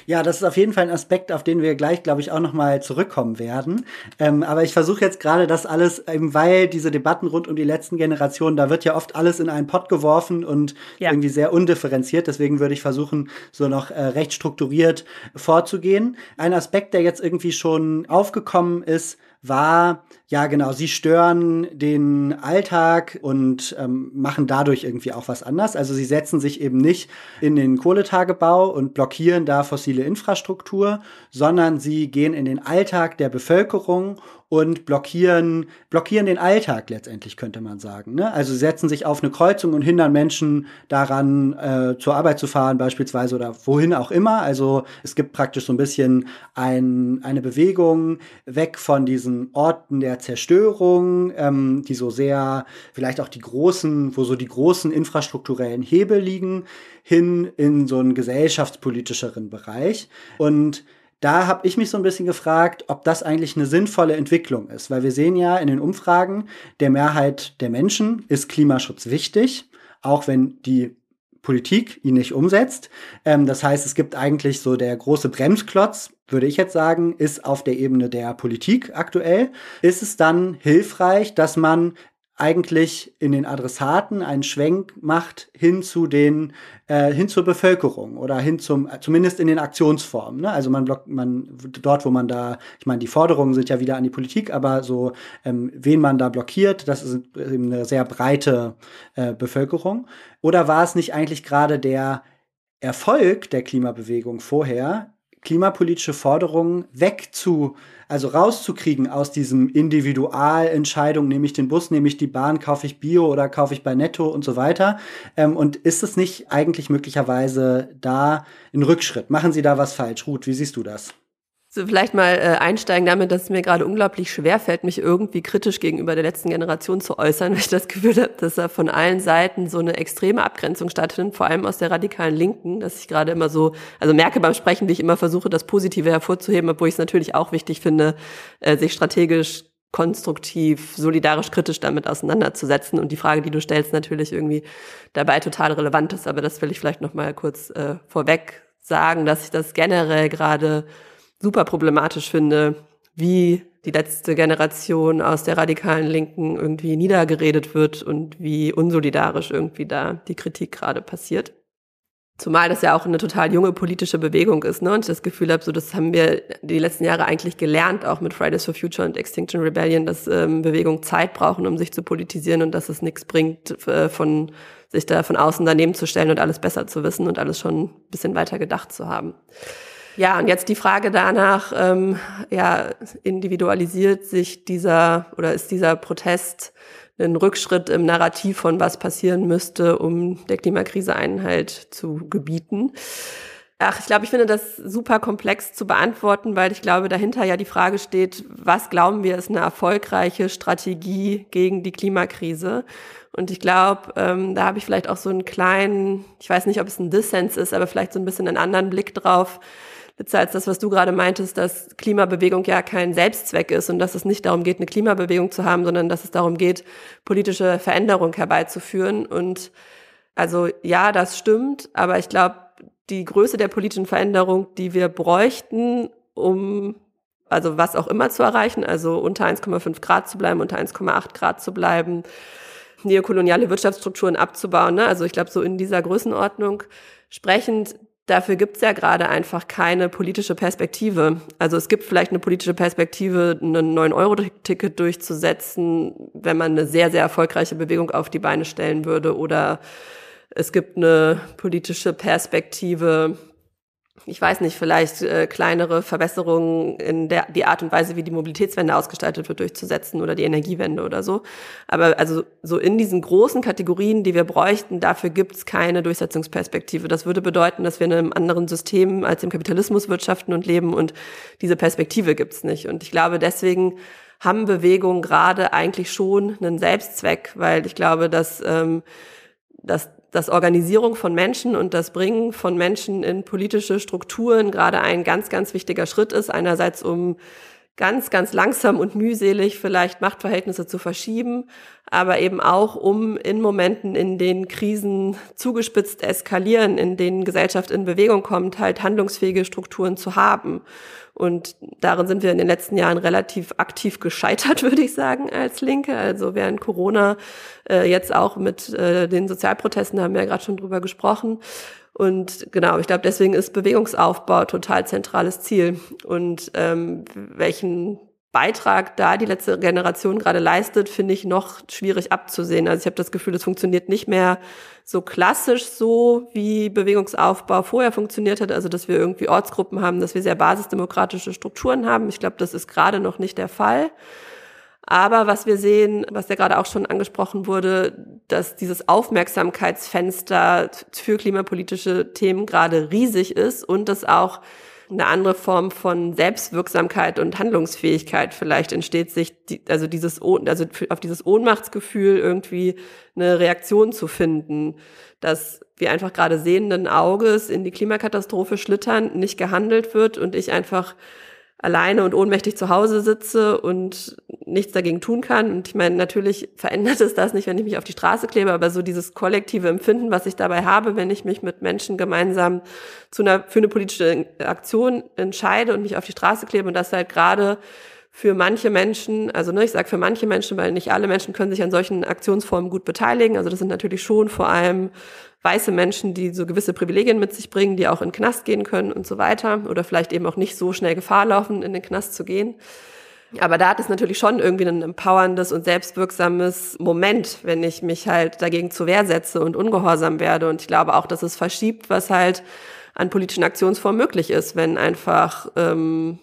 Ja, das ist auf jeden Fall ein Aspekt, auf den wir gleich, glaube ich, auch nochmal zurückkommen werden. Ähm, aber ich versuche jetzt gerade das alles, eben weil diese Debatten rund um die letzten Generationen, da wird ja oft alles in einen Pott geworfen und ja. irgendwie sehr undifferenziert. Deswegen würde ich versuchen, so noch äh, recht strukturiert vorzugehen. Ein Aspekt, der jetzt irgendwie schon aufgekommen ist, war, ja genau, sie stören den Alltag und ähm, machen dadurch irgendwie auch was anders. Also sie setzen sich eben nicht in den Kohletagebau und blockieren da fossile Infrastruktur, sondern sie gehen in den Alltag der Bevölkerung und blockieren, blockieren den Alltag letztendlich, könnte man sagen. Ne? Also setzen sich auf eine Kreuzung und hindern Menschen daran, äh, zur Arbeit zu fahren beispielsweise oder wohin auch immer. Also es gibt praktisch so ein bisschen ein, eine Bewegung weg von diesen Orten der Zerstörung, ähm, die so sehr, vielleicht auch die großen, wo so die großen infrastrukturellen Hebel liegen, hin in so einen gesellschaftspolitischeren Bereich. Und da habe ich mich so ein bisschen gefragt, ob das eigentlich eine sinnvolle Entwicklung ist, weil wir sehen ja in den Umfragen, der Mehrheit der Menschen ist Klimaschutz wichtig, auch wenn die Politik ihn nicht umsetzt. Ähm, das heißt, es gibt eigentlich so der große Bremsklotz, würde ich jetzt sagen, ist auf der Ebene der Politik aktuell. Ist es dann hilfreich, dass man eigentlich in den Adressaten einen Schwenk macht hin zu den äh, hin zur Bevölkerung oder hin zum zumindest in den Aktionsformen. Ne? Also man blockt man dort, wo man da, ich meine, die Forderungen sind ja wieder an die Politik, aber so ähm, wen man da blockiert, das ist eben eine sehr breite äh, Bevölkerung. Oder war es nicht eigentlich gerade der Erfolg der Klimabewegung vorher, klimapolitische Forderungen weg zu also rauszukriegen aus diesem Individualentscheidung, nehme ich den Bus, nehme ich die Bahn, kaufe ich Bio oder kaufe ich bei Netto und so weiter. Ähm, und ist es nicht eigentlich möglicherweise da ein Rückschritt? Machen Sie da was falsch? Ruth, wie siehst du das? So vielleicht mal äh, einsteigen damit, dass es mir gerade unglaublich schwer fällt, mich irgendwie kritisch gegenüber der letzten Generation zu äußern, weil ich das Gefühl habe, dass da von allen Seiten so eine extreme Abgrenzung stattfindet, vor allem aus der radikalen Linken, dass ich gerade immer so, also merke beim Sprechen, wie ich immer versuche, das Positive hervorzuheben, obwohl ich es natürlich auch wichtig finde, äh, sich strategisch konstruktiv, solidarisch, kritisch damit auseinanderzusetzen und die Frage, die du stellst, natürlich irgendwie dabei total relevant ist. Aber das will ich vielleicht noch mal kurz äh, vorweg sagen, dass ich das generell gerade super problematisch finde, wie die letzte Generation aus der radikalen Linken irgendwie niedergeredet wird und wie unsolidarisch irgendwie da die Kritik gerade passiert. Zumal das ja auch eine total junge politische Bewegung ist, ne? Und ich das Gefühl habe, so das haben wir die letzten Jahre eigentlich gelernt, auch mit Fridays for Future und Extinction Rebellion, dass ähm, Bewegungen Zeit brauchen, um sich zu politisieren und dass es nichts bringt, äh, von sich da von außen daneben zu stellen und alles besser zu wissen und alles schon ein bisschen weiter gedacht zu haben. Ja, und jetzt die Frage danach, ähm, ja, individualisiert sich dieser oder ist dieser Protest ein Rückschritt im Narrativ von was passieren müsste, um der Klimakrise Einhalt zu gebieten? Ach, ich glaube, ich finde das super komplex zu beantworten, weil ich glaube, dahinter ja die Frage steht, was glauben wir ist eine erfolgreiche Strategie gegen die Klimakrise? Und ich glaube, ähm, da habe ich vielleicht auch so einen kleinen, ich weiß nicht, ob es ein Dissens ist, aber vielleicht so ein bisschen einen anderen Blick drauf, Als das, was du gerade meintest, dass Klimabewegung ja kein Selbstzweck ist und dass es nicht darum geht, eine Klimabewegung zu haben, sondern dass es darum geht, politische Veränderung herbeizuführen. Und also ja, das stimmt, aber ich glaube, die Größe der politischen Veränderung, die wir bräuchten, um also was auch immer zu erreichen, also unter 1,5 Grad zu bleiben, unter 1,8 Grad zu bleiben, neokoloniale Wirtschaftsstrukturen abzubauen. Ne? Also ich glaube, so in dieser Größenordnung sprechend, dafür gibt's ja gerade einfach keine politische Perspektive. Also es gibt vielleicht eine politische Perspektive, ein 9-Euro-Ticket durchzusetzen, wenn man eine sehr, sehr erfolgreiche Bewegung auf die Beine stellen würde. Oder es gibt eine politische Perspektive, ich weiß nicht, vielleicht äh, kleinere Verbesserungen in der die Art und Weise, wie die Mobilitätswende ausgestaltet wird, durchzusetzen oder die Energiewende oder so. Aber also so in diesen großen Kategorien, die wir bräuchten, dafür gibt's keine Durchsetzungsperspektive. Das würde bedeuten, dass wir in einem anderen System als im Kapitalismus wirtschaften und leben und diese Perspektive gibt's nicht. Und ich glaube, deswegen haben Bewegungen gerade eigentlich schon einen Selbstzweck, weil ich glaube, dass ähm, dass das Organisierung von Menschen und das Bringen von Menschen in politische Strukturen gerade ein ganz, ganz wichtiger Schritt ist. Einerseits, um ganz, ganz langsam und mühselig vielleicht Machtverhältnisse zu verschieben, aber eben auch, um in Momenten, in denen Krisen zugespitzt eskalieren, in denen Gesellschaft in Bewegung kommt, halt handlungsfähige Strukturen zu haben. Und darin sind wir in den letzten Jahren relativ aktiv gescheitert, würde ich sagen, als Linke. Also während Corona äh, jetzt auch mit äh, den Sozialprotesten haben wir ja gerade schon drüber gesprochen. Und genau, ich glaube, deswegen ist Bewegungsaufbau total zentrales Ziel. Und ähm, welchen Beitrag da die letzte Generation gerade leistet, finde ich noch schwierig abzusehen. Also ich habe das Gefühl, es funktioniert nicht mehr so klassisch so, wie Bewegungsaufbau vorher funktioniert hat. Also dass wir irgendwie Ortsgruppen haben, dass wir sehr basisdemokratische Strukturen haben. Ich glaube, das ist gerade noch nicht der Fall. Aber was wir sehen, was ja gerade auch schon angesprochen wurde, dass dieses Aufmerksamkeitsfenster für klimapolitische Themen gerade riesig ist und dass auch eine andere Form von Selbstwirksamkeit und Handlungsfähigkeit vielleicht entsteht sich, also dieses, also auf dieses Ohnmachtsgefühl irgendwie eine Reaktion zu finden, dass wir einfach gerade sehenden Auges in die Klimakatastrophe schlittern, nicht gehandelt wird und ich einfach alleine und ohnmächtig zu Hause sitze und nichts dagegen tun kann. Und ich meine, natürlich verändert es das nicht, wenn ich mich auf die Straße klebe, aber so dieses kollektive Empfinden, was ich dabei habe, wenn ich mich mit Menschen gemeinsam zu einer, für eine politische Aktion entscheide und mich auf die Straße klebe und das halt gerade für manche Menschen, also ne, ich sage für manche Menschen, weil nicht alle Menschen können sich an solchen Aktionsformen gut beteiligen. Also das sind natürlich schon vor allem weiße Menschen, die so gewisse Privilegien mit sich bringen, die auch in den Knast gehen können und so weiter oder vielleicht eben auch nicht so schnell Gefahr laufen, in den Knast zu gehen. Aber da hat es natürlich schon irgendwie ein empowerndes und selbstwirksames Moment, wenn ich mich halt dagegen zur Wehr setze und ungehorsam werde. Und ich glaube auch, dass es verschiebt, was halt an politischen Aktionsformen möglich ist, wenn einfach ähm,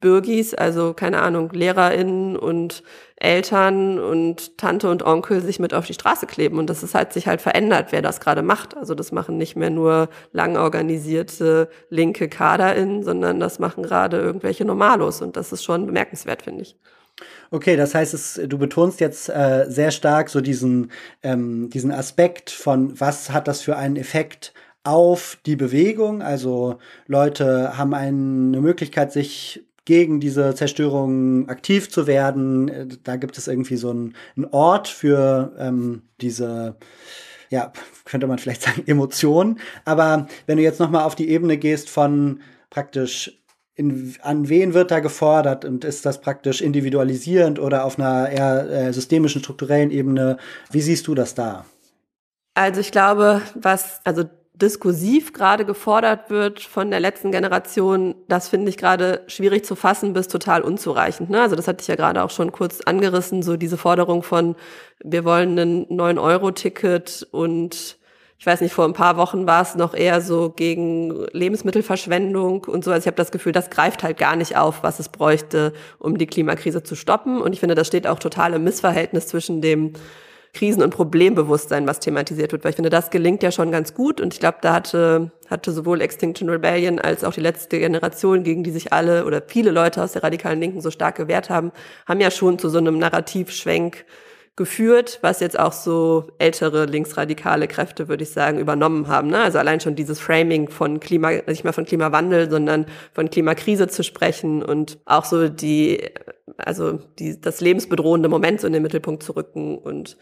Bürgis, also keine Ahnung, LehrerInnen und Eltern und Tante und Onkel sich mit auf die Straße kleben. Und das ist halt sich halt verändert, wer das gerade macht. Also das machen nicht mehr nur lang organisierte linke KaderInnen, sondern das machen gerade irgendwelche Normalos. Und das ist schon bemerkenswert, finde ich. Okay, das heißt, es, du betonst jetzt äh, sehr stark so diesen, ähm, diesen Aspekt von, was hat das für einen Effekt auf die Bewegung. Also Leute haben eine Möglichkeit, sich gegen diese Zerstörung aktiv zu werden. Äh, da gibt es irgendwie so einen, einen Ort für ähm, diese, ja, könnte man vielleicht sagen, Emotionen. Aber wenn du jetzt noch mal auf die Ebene gehst von praktisch in, an wen wird da gefordert und ist das praktisch individualisierend oder auf einer eher äh, systemischen, strukturellen Ebene? Wie siehst du das da? Also ich glaube, was, also diskursiv gerade gefordert wird von der letzten Generation, das finde ich gerade schwierig zu fassen bis total unzureichend. Ne? Also das hatte ich ja gerade auch schon kurz angerissen, so diese Forderung von, wir wollen ein 9-Euro-Ticket und ich weiß nicht, vor ein paar Wochen war es noch eher so gegen Lebensmittelverschwendung und so. Also ich habe das Gefühl, das greift halt gar nicht auf, was es bräuchte, um die Klimakrise zu stoppen. Und ich finde, das steht auch total im Missverhältnis zwischen dem Krisen- und Problembewusstsein, was thematisiert wird. Weil ich finde, das gelingt ja schon ganz gut. Und ich glaube, da hatte, hatte sowohl Extinction Rebellion als auch die letzte Generation, gegen die sich alle oder viele Leute aus der radikalen Linken so stark gewehrt haben, haben ja schon zu so einem Narrativschwenk geführt, was jetzt auch so ältere linksradikale Kräfte, würde ich sagen, übernommen haben. Ne? Also allein schon dieses Framing von Klima, nicht mehr von Klimawandel, sondern von Klimakrise zu sprechen und auch so die, also die, das lebensbedrohende Moment so in den Mittelpunkt zu rücken und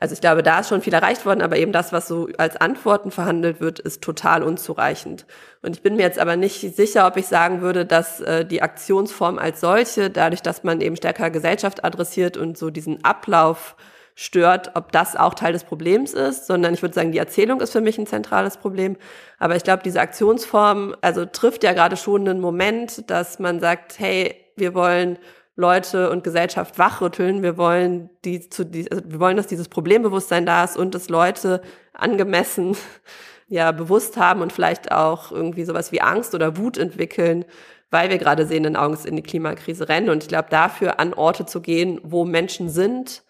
also ich glaube, da ist schon viel erreicht worden, aber eben das, was so als Antworten verhandelt wird, ist total unzureichend. Und ich bin mir jetzt aber nicht sicher, ob ich sagen würde, dass äh, die Aktionsform als solche, dadurch, dass man eben stärker Gesellschaft adressiert und so diesen Ablauf stört, ob das auch Teil des Problems ist, sondern ich würde sagen, die Erzählung ist für mich ein zentrales Problem. Aber ich glaube, diese Aktionsform, also trifft ja gerade schon einen Moment, dass man sagt, hey, wir wollen Leute und Gesellschaft wachrütteln. Wir wollen die zu die, also wir wollen, dass dieses Problembewusstsein da ist und dass Leute angemessen ja bewusst haben und vielleicht auch irgendwie sowas wie Angst oder Wut entwickeln, weil wir gerade sehenden Augens in die Klimakrise rennen. Und ich glaube, dafür an Orte zu gehen, wo Menschen sind,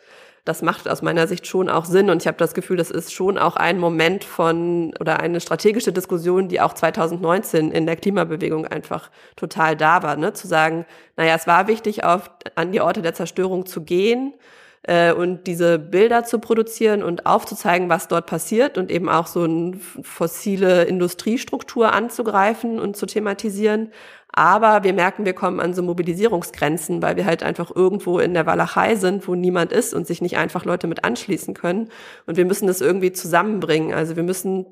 das macht aus meiner Sicht schon auch Sinn. Und ich habe das Gefühl, das ist schon auch ein Moment von oder eine strategische Diskussion, die auch 2019 in der Klimabewegung einfach total da war. Ne? Zu sagen, naja, es war wichtig, auf, an die Orte der Zerstörung zu gehen, äh, und diese Bilder zu produzieren und aufzuzeigen, was dort passiert und eben auch so eine fossile Industriestruktur anzugreifen und zu thematisieren. Aber wir merken, wir kommen an so Mobilisierungsgrenzen, weil wir halt einfach irgendwo in der Walachei sind, wo niemand ist und sich nicht einfach Leute mit anschließen können. Und wir müssen das irgendwie zusammenbringen. Also wir müssen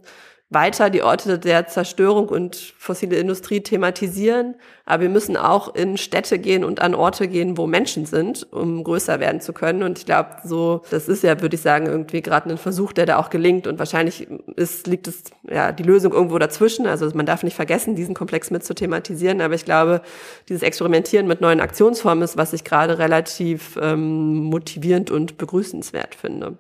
weiter die Orte der Zerstörung und fossile Industrie thematisieren, aber wir müssen auch in Städte gehen und an Orte gehen, wo Menschen sind, um größer werden zu können. Und ich glaube, so, das ist ja, würde ich sagen, irgendwie gerade ein Versuch, der da auch gelingt. Und wahrscheinlich ist, liegt es ja die Lösung irgendwo dazwischen. Also man darf nicht vergessen, diesen Komplex mit zu thematisieren. Aber ich glaube, dieses Experimentieren mit neuen Aktionsformen ist, was ich gerade relativ ähm, motivierend und begrüßenswert finde.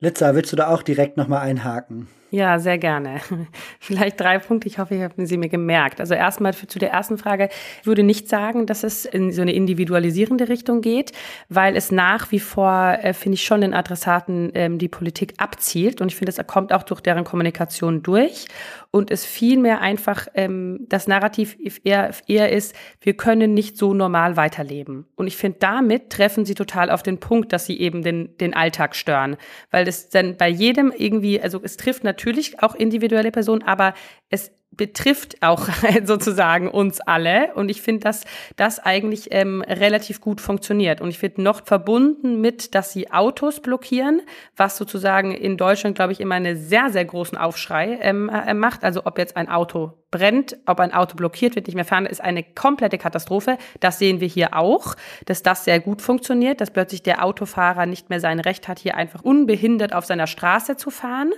Litza, willst du da auch direkt nochmal einhaken? Ja, sehr gerne. Vielleicht drei Punkte. Ich hoffe, ich habe sie mir gemerkt. Also erstmal zu der ersten Frage. Ich würde nicht sagen, dass es in so eine individualisierende Richtung geht, weil es nach wie vor, äh, finde ich, schon den Adressaten ähm, die Politik abzielt. Und ich finde, es kommt auch durch deren Kommunikation durch. Und es vielmehr einfach ähm, das Narrativ eher, eher ist, wir können nicht so normal weiterleben. Und ich finde, damit treffen sie total auf den Punkt, dass sie eben den, den Alltag stören. Weil das dann bei jedem irgendwie, also es trifft natürlich natürlich auch individuelle Personen, aber es betrifft auch sozusagen uns alle. Und ich finde, dass das eigentlich ähm, relativ gut funktioniert. Und ich finde noch verbunden mit, dass sie Autos blockieren, was sozusagen in Deutschland, glaube ich, immer einen sehr, sehr großen Aufschrei ähm, äh, macht. Also ob jetzt ein Auto brennt, ob ein Auto blockiert wird, nicht mehr fahren, ist eine komplette Katastrophe. Das sehen wir hier auch, dass das sehr gut funktioniert, dass plötzlich der Autofahrer nicht mehr sein Recht hat, hier einfach unbehindert auf seiner Straße zu fahren.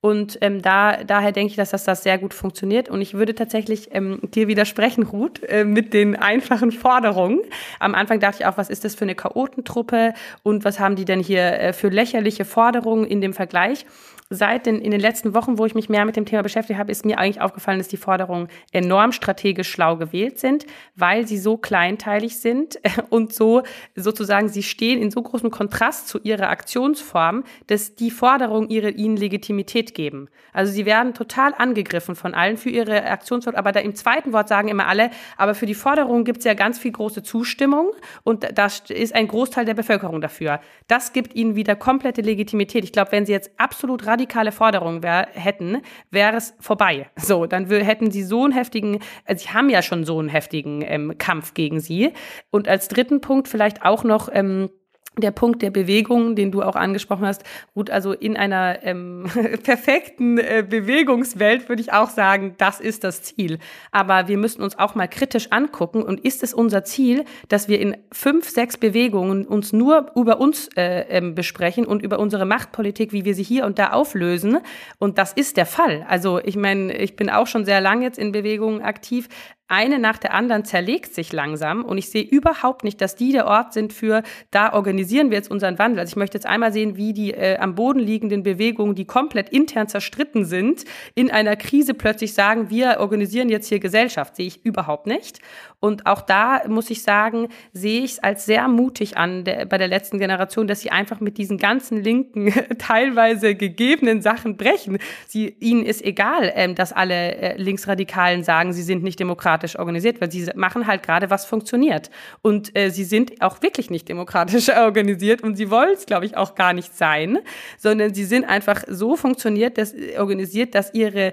Und ähm, da, daher denke ich, dass das, das sehr gut funktioniert. Und ich würde tatsächlich ähm, dir widersprechen, Ruth, äh, mit den einfachen Forderungen. Am Anfang dachte ich auch, was ist das für eine Chaotentruppe und was haben die denn hier äh, für lächerliche Forderungen in dem Vergleich? Seit den, in den letzten Wochen, wo ich mich mehr mit dem Thema beschäftigt habe, ist mir eigentlich aufgefallen, dass die Forderungen enorm strategisch schlau gewählt sind, weil sie so kleinteilig sind und so sozusagen, sie stehen in so großem Kontrast zu ihrer Aktionsform, dass die Forderungen ihre, ihnen Legitimität geben. Also sie werden total angegriffen von allen für ihre Aktionsform, aber da im zweiten Wort sagen immer alle, aber für die Forderungen gibt es ja ganz viel große Zustimmung und da ist ein Großteil der Bevölkerung dafür. Das gibt ihnen wieder komplette Legitimität. Ich glaube, wenn sie jetzt absolut radikale Forderung wär, hätten, wäre es vorbei. So, dann hätten sie so einen heftigen, also sie haben ja schon so einen heftigen ähm, Kampf gegen sie. Und als dritten Punkt vielleicht auch noch, ähm, der Punkt der Bewegung, den du auch angesprochen hast, gut, also in einer ähm, perfekten äh, Bewegungswelt würde ich auch sagen, das ist das Ziel. Aber wir müssen uns auch mal kritisch angucken und ist es unser Ziel, dass wir in fünf, sechs Bewegungen uns nur über uns äh, ähm, besprechen und über unsere Machtpolitik, wie wir sie hier und da auflösen? Und das ist der Fall. Also ich meine, ich bin auch schon sehr lange jetzt in Bewegungen aktiv, eine nach der anderen zerlegt sich langsam und ich sehe überhaupt nicht, dass die der Ort sind für, da organisieren wir jetzt unseren Wandel. Also ich möchte jetzt einmal sehen, wie die äh, am Boden liegenden Bewegungen, die komplett intern zerstritten sind, in einer Krise plötzlich sagen, wir organisieren jetzt hier Gesellschaft. Sehe ich überhaupt nicht. Und auch da muss ich sagen, sehe ich es als sehr mutig an der, bei der letzten Generation, dass sie einfach mit diesen ganzen linken, teilweise gegebenen Sachen brechen. Sie, ihnen ist egal, ähm, dass alle äh, Linksradikalen sagen, sie sind nicht demokratisch organisiert, weil sie machen halt gerade, was funktioniert. Und äh, sie sind auch wirklich nicht demokratisch organisiert und sie wollen es, glaube ich, auch gar nicht sein, sondern sie sind einfach so funktioniert, dass, organisiert, dass ihre,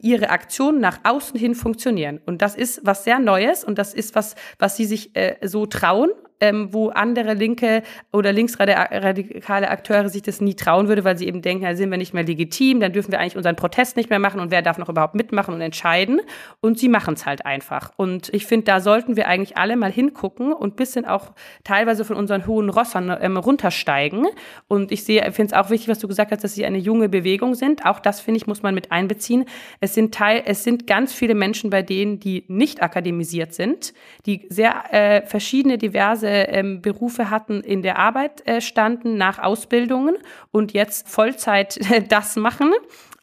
ihre Aktionen nach außen hin funktionieren. Und das ist was sehr Neues und das ist was, was sie sich äh, so trauen ähm, wo andere linke oder linksradikale Akteure sich das nie trauen würde, weil sie eben denken, da sind wir nicht mehr legitim, dann dürfen wir eigentlich unseren Protest nicht mehr machen und wer darf noch überhaupt mitmachen und entscheiden. Und sie machen es halt einfach. Und ich finde, da sollten wir eigentlich alle mal hingucken und bisschen auch teilweise von unseren hohen Rossern ähm, runtersteigen. Und ich sehe, finde es auch wichtig, was du gesagt hast, dass sie eine junge Bewegung sind. Auch das, finde ich, muss man mit einbeziehen. Es sind Teil, es sind ganz viele Menschen bei denen, die nicht akademisiert sind, die sehr äh, verschiedene, diverse ähm, Berufe hatten, in der Arbeit äh, standen nach Ausbildungen und jetzt Vollzeit das machen.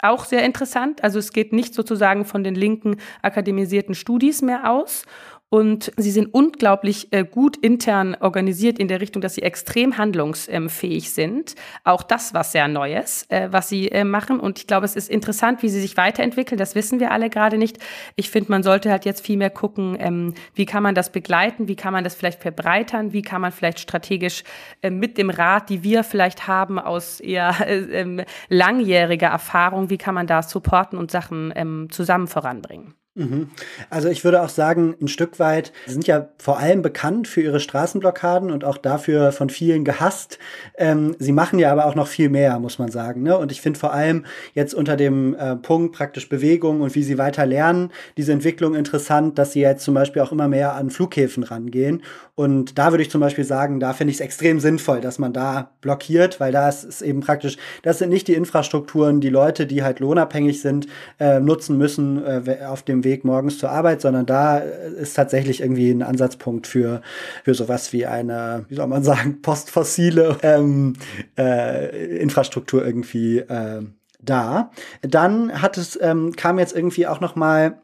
Auch sehr interessant. Also es geht nicht sozusagen von den linken akademisierten Studis mehr aus. Und sie sind unglaublich äh, gut intern organisiert in der Richtung, dass sie extrem handlungsfähig sind. Auch das was sehr Neues, äh, was sie äh, machen. Und ich glaube, es ist interessant, wie sie sich weiterentwickeln. Das wissen wir alle gerade nicht. Ich finde, man sollte halt jetzt viel mehr gucken, ähm, wie kann man das begleiten, wie kann man das vielleicht verbreitern, wie kann man vielleicht strategisch mit dem Rat, die wir vielleicht haben aus eher äh, ähm, langjähriger Erfahrung, wie kann man da supporten und Sachen ähm, zusammen voranbringen. Mhm. Also ich würde auch sagen, ein Stück weit sind ja vor allem bekannt für ihre Straßenblockaden und auch dafür von vielen gehasst. Ähm, sie machen ja aber auch noch viel mehr, muss man sagen. Ne? Und ich finde vor allem jetzt unter dem äh, Punkt praktisch Bewegung und wie sie weiter lernen, diese Entwicklung interessant, dass sie jetzt zum Beispiel auch immer mehr an Flughäfen rangehen. Und da würde ich zum Beispiel sagen, da finde ich es extrem sinnvoll, dass man da blockiert, weil da ist eben praktisch, das sind nicht die Infrastrukturen, die Leute, die halt lohnabhängig sind, äh, nutzen müssen äh, auf dem Weg morgens zur Arbeit, sondern da ist tatsächlich irgendwie ein Ansatzpunkt für, für sowas wie eine, wie soll man sagen, postfossile ähm, äh, Infrastruktur irgendwie äh, da. Dann hat es, ähm, kam jetzt irgendwie auch noch mal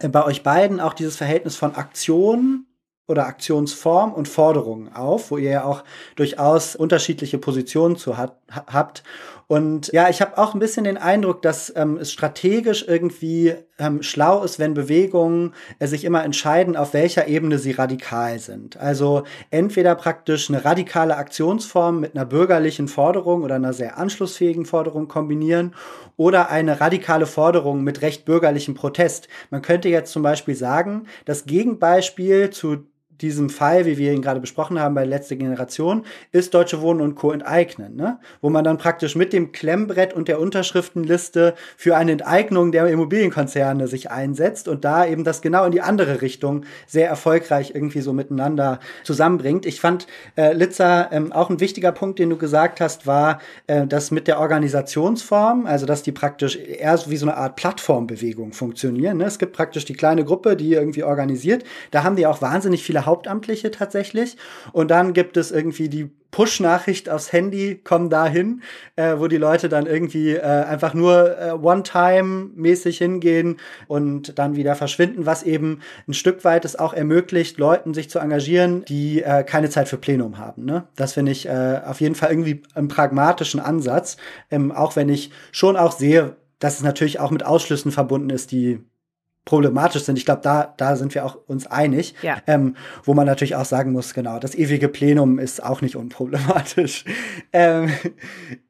äh, bei euch beiden auch dieses Verhältnis von Aktion oder Aktionsform und Forderungen auf, wo ihr ja auch durchaus unterschiedliche Positionen zu hat, habt. Und ja, ich habe auch ein bisschen den Eindruck, dass ähm, es strategisch irgendwie ähm, schlau ist, wenn Bewegungen äh, sich immer entscheiden, auf welcher Ebene sie radikal sind. Also entweder praktisch eine radikale Aktionsform mit einer bürgerlichen Forderung oder einer sehr anschlussfähigen Forderung kombinieren oder eine radikale Forderung mit recht bürgerlichem Protest. Man könnte jetzt zum Beispiel sagen, das Gegenbeispiel zu diesem Fall, wie wir ihn gerade besprochen haben bei letzter Generation, ist Deutsche Wohnen und Co. enteignen, ne? wo man dann praktisch mit dem Klemmbrett und der Unterschriftenliste für eine Enteignung der Immobilienkonzerne sich einsetzt und da eben das genau in die andere Richtung sehr erfolgreich irgendwie so miteinander zusammenbringt. Ich fand, äh, Litzer, ähm, auch ein wichtiger Punkt, den du gesagt hast, war äh, das mit der Organisationsform, also dass die praktisch eher wie so eine Art Plattformbewegung funktionieren. Ne? Es gibt praktisch die kleine Gruppe, die irgendwie organisiert. Da haben die auch wahnsinnig viele Hauptamtliche tatsächlich. Und dann gibt es irgendwie die Push-Nachricht aufs Handy, komm dahin, äh, wo die Leute dann irgendwie äh, einfach nur äh, One-Time-mäßig hingehen und dann wieder verschwinden, was eben ein Stück weit es auch ermöglicht, Leuten sich zu engagieren, die äh, keine Zeit für Plenum haben. Ne? Das finde ich äh, auf jeden Fall irgendwie einen pragmatischen Ansatz, ähm, auch wenn ich schon auch sehe, dass es natürlich auch mit Ausschlüssen verbunden ist, die problematisch sind. Ich glaube, da, da sind wir auch uns einig. Ja. Ähm, wo man natürlich auch sagen muss, genau, das ewige Plenum ist auch nicht unproblematisch. ähm,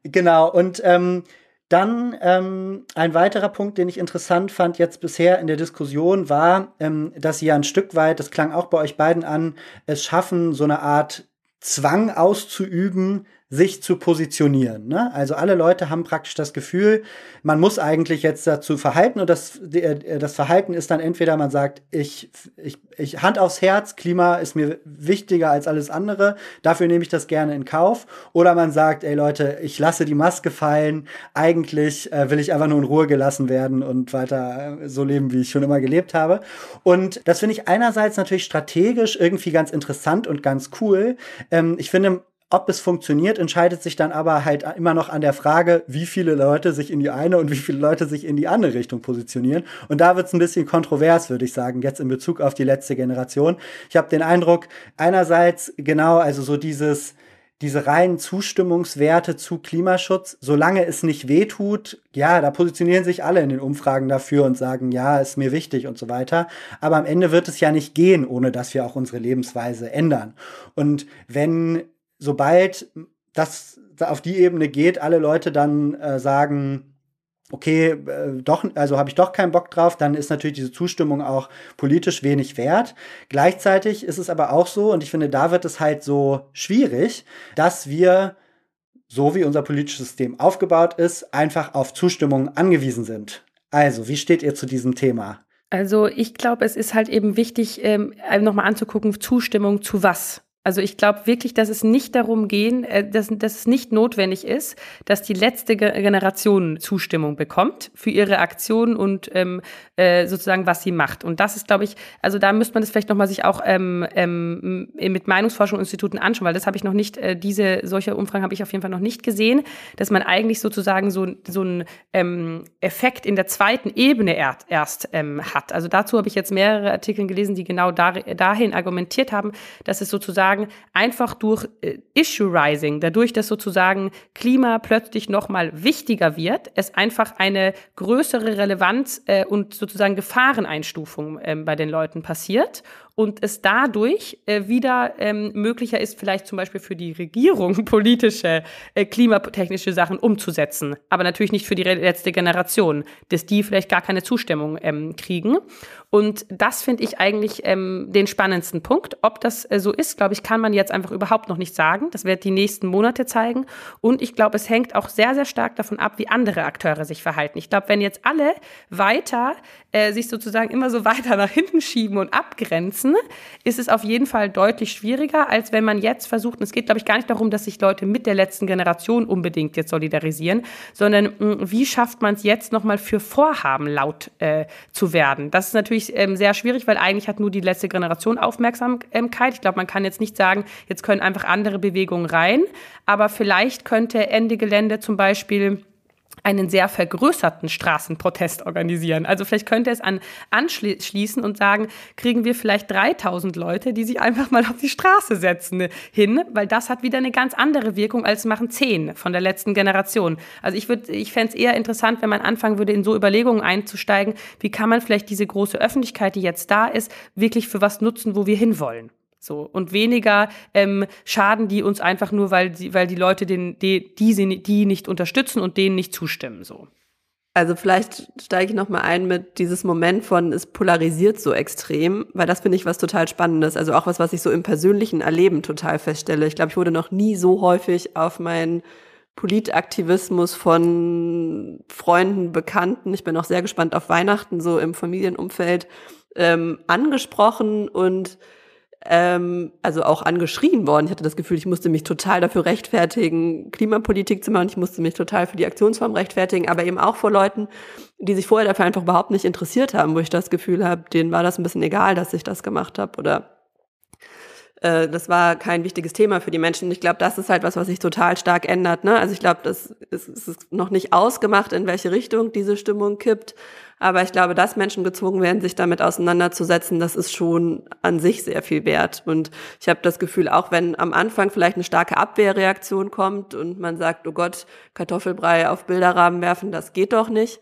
genau, und ähm, dann ähm, ein weiterer Punkt, den ich interessant fand jetzt bisher in der Diskussion, war, ähm, dass Sie ja ein Stück weit, das klang auch bei euch beiden an, es schaffen, so eine Art Zwang auszuüben, sich zu positionieren. Ne? Also alle Leute haben praktisch das Gefühl, man muss eigentlich jetzt dazu verhalten und das, äh, das Verhalten ist dann entweder man sagt, ich, ich, ich Hand aufs Herz, Klima ist mir wichtiger als alles andere, dafür nehme ich das gerne in Kauf. Oder man sagt, ey Leute, ich lasse die Maske fallen, eigentlich äh, will ich einfach nur in Ruhe gelassen werden und weiter äh, so leben, wie ich schon immer gelebt habe. Und das finde ich einerseits natürlich strategisch irgendwie ganz interessant und ganz cool. Ähm, ich finde, ob es funktioniert, entscheidet sich dann aber halt immer noch an der Frage, wie viele Leute sich in die eine und wie viele Leute sich in die andere Richtung positionieren. Und da wird es ein bisschen kontrovers, würde ich sagen, jetzt in Bezug auf die letzte Generation. Ich habe den Eindruck, einerseits genau, also so dieses, diese reinen Zustimmungswerte zu Klimaschutz, solange es nicht wehtut, ja, da positionieren sich alle in den Umfragen dafür und sagen, ja, ist mir wichtig und so weiter. Aber am Ende wird es ja nicht gehen, ohne dass wir auch unsere Lebensweise ändern. Und wenn sobald das auf die Ebene geht, alle Leute dann äh, sagen, okay, äh, doch, also habe ich doch keinen Bock drauf, dann ist natürlich diese Zustimmung auch politisch wenig wert. Gleichzeitig ist es aber auch so, und ich finde, da wird es halt so schwierig, dass wir, so wie unser politisches System aufgebaut ist, einfach auf Zustimmung angewiesen sind. Also, wie steht ihr zu diesem Thema? Also ich glaube, es ist halt eben wichtig, ähm, nochmal anzugucken, Zustimmung zu was. Also ich glaube wirklich, dass es nicht darum gehen, äh, dass, dass es nicht notwendig ist, dass die letzte Generation Zustimmung bekommt für ihre Aktionen und ähm, äh, sozusagen was sie macht. Und das ist, glaube ich, also da müsste man das vielleicht nochmal sich auch ähm, ähm, mit Meinungsforschungsinstituten anschauen, weil das habe ich noch nicht, äh, diese solche Umfragen habe ich auf jeden Fall noch nicht gesehen, dass man eigentlich sozusagen so, so einen ähm, Effekt in der zweiten Ebene erst, erst ähm, hat. Also dazu habe ich jetzt mehrere Artikel gelesen, die genau da, dahin argumentiert haben, dass es sozusagen sozusagen einfach durch äh, Issue Rising, dadurch, dass sozusagen Klima plötzlich nochmal wichtiger wird, es einfach eine größere Relevanz äh, und sozusagen Gefahreneinstufung äh, bei den Leuten passiert und es dadurch äh, wieder ähm, möglicher ist, vielleicht zum Beispiel für die Regierung politische, äh, klimatechnische Sachen umzusetzen. Aber natürlich nicht für die letzte Generation, dass die vielleicht gar keine Zustimmung ähm, kriegen. Und das finde ich eigentlich ähm, den spannendsten Punkt. Ob das äh, so ist, glaube ich, kann man jetzt einfach überhaupt noch nicht sagen. Das wird die nächsten Monate zeigen. Und ich glaube, es hängt auch sehr, sehr stark davon ab, wie andere Akteure sich verhalten. Ich glaube, wenn jetzt alle weiter äh, sich sozusagen immer so weiter nach hinten schieben und abgrenzen, ist es auf jeden Fall deutlich schwieriger, als wenn man jetzt versucht, und es geht, glaube ich, gar nicht darum, dass sich Leute mit der letzten Generation unbedingt jetzt solidarisieren, sondern mh, hm, wie schafft man es jetzt nochmal für Vorhaben laut äh, zu werden? Das ist natürlich ähm, sehr schwierig, weil eigentlich hat nur die letzte Generation Aufmerksamkeit. Ich glaube, man kann jetzt nicht sagen, jetzt können einfach andere Bewegungen rein, aber vielleicht könnte Ende Gelände zum Beispiel einen sehr vergrößerten Straßenprotest organisieren. Also vielleicht könnte es an anschließen und sagen, kriegen wir vielleicht 3000 Leute, die sich einfach mal auf die Straße setzen hin, weil das hat wieder eine ganz andere Wirkung als machen zehn von der letzten Generation. Also ich würde, ich fände es eher interessant, wenn man anfangen würde, in so Überlegungen einzusteigen, wie kann man vielleicht diese große Öffentlichkeit, die jetzt da ist, wirklich für was nutzen, wo wir hinwollen. So. Und weniger ähm, schaden die uns einfach nur, weil die, weil die Leute den, die, die, die nicht unterstützen und denen nicht zustimmen. So. Also vielleicht steige ich nochmal ein mit dieses Moment von, es polarisiert so extrem, weil das finde ich was total Spannendes. Also auch was, was ich so im persönlichen Erleben total feststelle. Ich glaube, ich wurde noch nie so häufig auf meinen Politaktivismus von Freunden, Bekannten, ich bin auch sehr gespannt auf Weihnachten, so im Familienumfeld, ähm, angesprochen und ähm, also auch angeschrien worden. Ich hatte das Gefühl, ich musste mich total dafür rechtfertigen, Klimapolitik zu machen. Ich musste mich total für die Aktionsform rechtfertigen, aber eben auch vor Leuten, die sich vorher dafür einfach überhaupt nicht interessiert haben, wo ich das Gefühl habe, denen war das ein bisschen egal, dass ich das gemacht habe oder äh, das war kein wichtiges Thema für die Menschen. Ich glaube, das ist halt was, was sich total stark ändert. Ne? Also ich glaube, das ist, ist noch nicht ausgemacht, in welche Richtung diese Stimmung kippt. Aber ich glaube, dass Menschen gezwungen werden, sich damit auseinanderzusetzen, das ist schon an sich sehr viel wert. Und ich habe das Gefühl, auch wenn am Anfang vielleicht eine starke Abwehrreaktion kommt und man sagt, oh Gott, Kartoffelbrei auf Bilderrahmen werfen, das geht doch nicht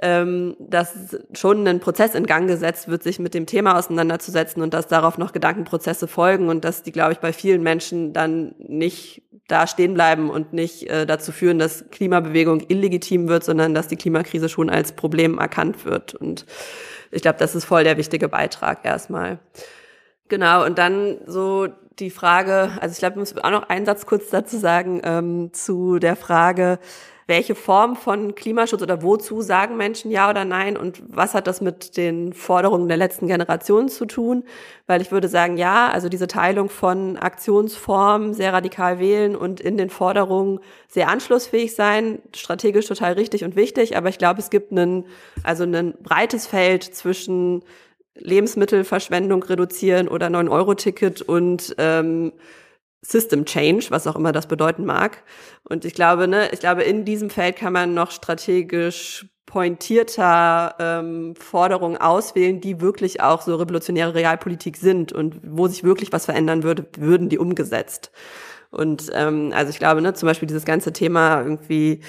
ähm, dass schon ein Prozess in Gang gesetzt wird, sich mit dem Thema auseinanderzusetzen und dass darauf noch Gedankenprozesse folgen und dass die, glaube ich, bei vielen Menschen dann nicht da stehen bleiben und nicht äh, dazu führen, dass Klimabewegung illegitim wird, sondern dass die Klimakrise schon als Problem erkannt wird. Und ich glaube, das ist voll der wichtige Beitrag erstmal. Genau, und dann so die Frage, also ich glaube, ich muss auch noch einen Satz kurz dazu sagen, ähm, zu der Frage, welche Form von Klimaschutz oder wozu sagen Menschen ja oder nein und was hat das mit den Forderungen der letzten Generation zu tun? Weil ich würde sagen, ja, also diese Teilung von Aktionsformen sehr radikal wählen und in den Forderungen sehr anschlussfähig sein, strategisch total richtig und wichtig, aber ich glaube, es gibt einen, also ein breites Feld zwischen Lebensmittelverschwendung reduzieren oder 9-Euro-Ticket und ähm, System Change, was auch immer das bedeuten mag. Und ich glaube, ne, ich glaube, in diesem Feld kann man noch strategisch pointierter ähm, Forderungen auswählen, die wirklich auch so revolutionäre Realpolitik sind und wo sich wirklich was verändern würde, würden die umgesetzt. Und ähm, also ich glaube, ne, zum Beispiel dieses ganze Thema irgendwie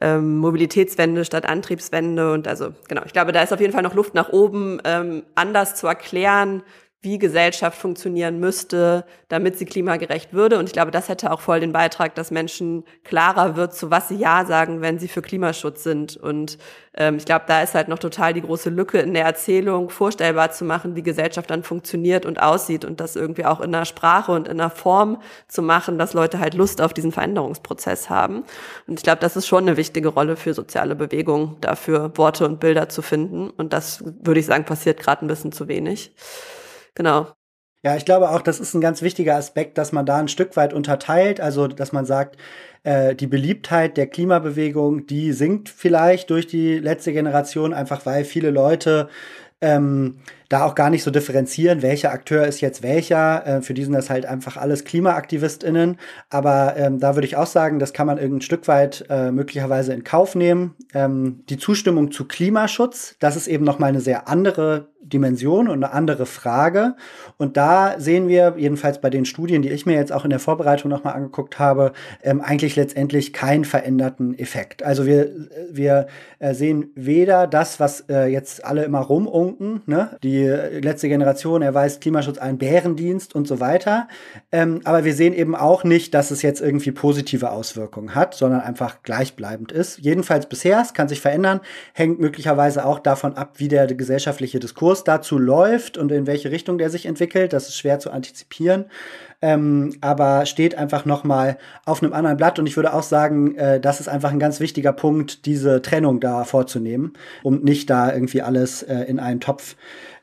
ähm, Mobilitätswende statt Antriebswende und also genau, ich glaube, da ist auf jeden Fall noch Luft nach oben, ähm, anders zu erklären, wie Gesellschaft funktionieren müsste, damit sie klimagerecht würde. Und ich glaube, das hätte auch voll den Beitrag, dass Menschen klarer wird, zu was sie Ja sagen, wenn sie für Klimaschutz sind. Und ähm, ich glaube, da ist halt noch total die große Lücke in der Erzählung, vorstellbar zu machen, wie Gesellschaft dann funktioniert und aussieht und das irgendwie auch in einer Sprache und in einer Form zu machen, dass Leute halt Lust auf diesen Veränderungsprozess haben. Und ich glaube, das ist schon eine wichtige Rolle für soziale Bewegungen, dafür Worte und Bilder zu finden. Und das würde ich sagen, passiert gerade ein bisschen zu wenig. Genau. Ja, ich glaube auch, das ist ein ganz wichtiger Aspekt, dass man da ein Stück weit unterteilt, also dass man sagt, äh, die Beliebtheit der Klimabewegung, die sinkt vielleicht durch die letzte Generation, einfach weil viele Leute ähm, da auch gar nicht so differenzieren, welcher Akteur ist jetzt welcher. Äh, für die sind das halt einfach alles KlimaaktivistInnen. Aber ähm, da würde ich auch sagen, das kann man irgendein Stück weit äh, möglicherweise in Kauf nehmen. Ähm, die Zustimmung zu Klimaschutz, das ist eben nochmal eine sehr andere Dimension und eine andere Frage. Und da sehen wir, jedenfalls bei den Studien, die ich mir jetzt auch in der Vorbereitung nochmal angeguckt habe, ähm, eigentlich letztendlich keinen veränderten Effekt. Also wir, wir äh, sehen weder das, was äh, jetzt alle immer rumunken, ne? die die letzte Generation erweist Klimaschutz einen Bärendienst und so weiter. Ähm, aber wir sehen eben auch nicht, dass es jetzt irgendwie positive Auswirkungen hat, sondern einfach gleichbleibend ist. Jedenfalls bisher, es kann sich verändern, hängt möglicherweise auch davon ab, wie der gesellschaftliche Diskurs dazu läuft und in welche Richtung der sich entwickelt. Das ist schwer zu antizipieren ähm, aber steht einfach noch mal auf einem anderen Blatt. Und ich würde auch sagen, äh, das ist einfach ein ganz wichtiger Punkt, diese Trennung da vorzunehmen, um nicht da irgendwie alles äh, in einen Topf